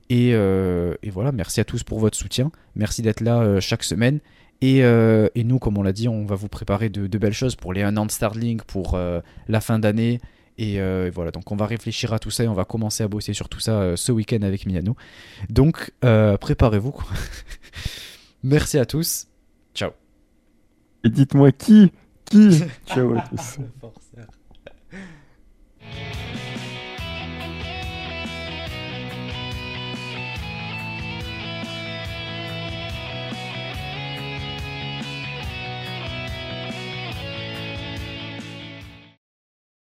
Et, et, voilà, merci à tous pour votre soutien. Merci d'être là chaque semaine. Euh, et, nous, comme on l'a dit, on va vous préparer de, belles choses pour les 1 an de Starlink, pour euh, la fin d'année. Euh, et, voilà, donc on va réfléchir à tout ça et on va commencer à bosser sur tout ça ce week-end avec Miano. Donc préparez-vous. Merci à tous. Ciao. Et dites-moi qui Qui? Ciao à tous.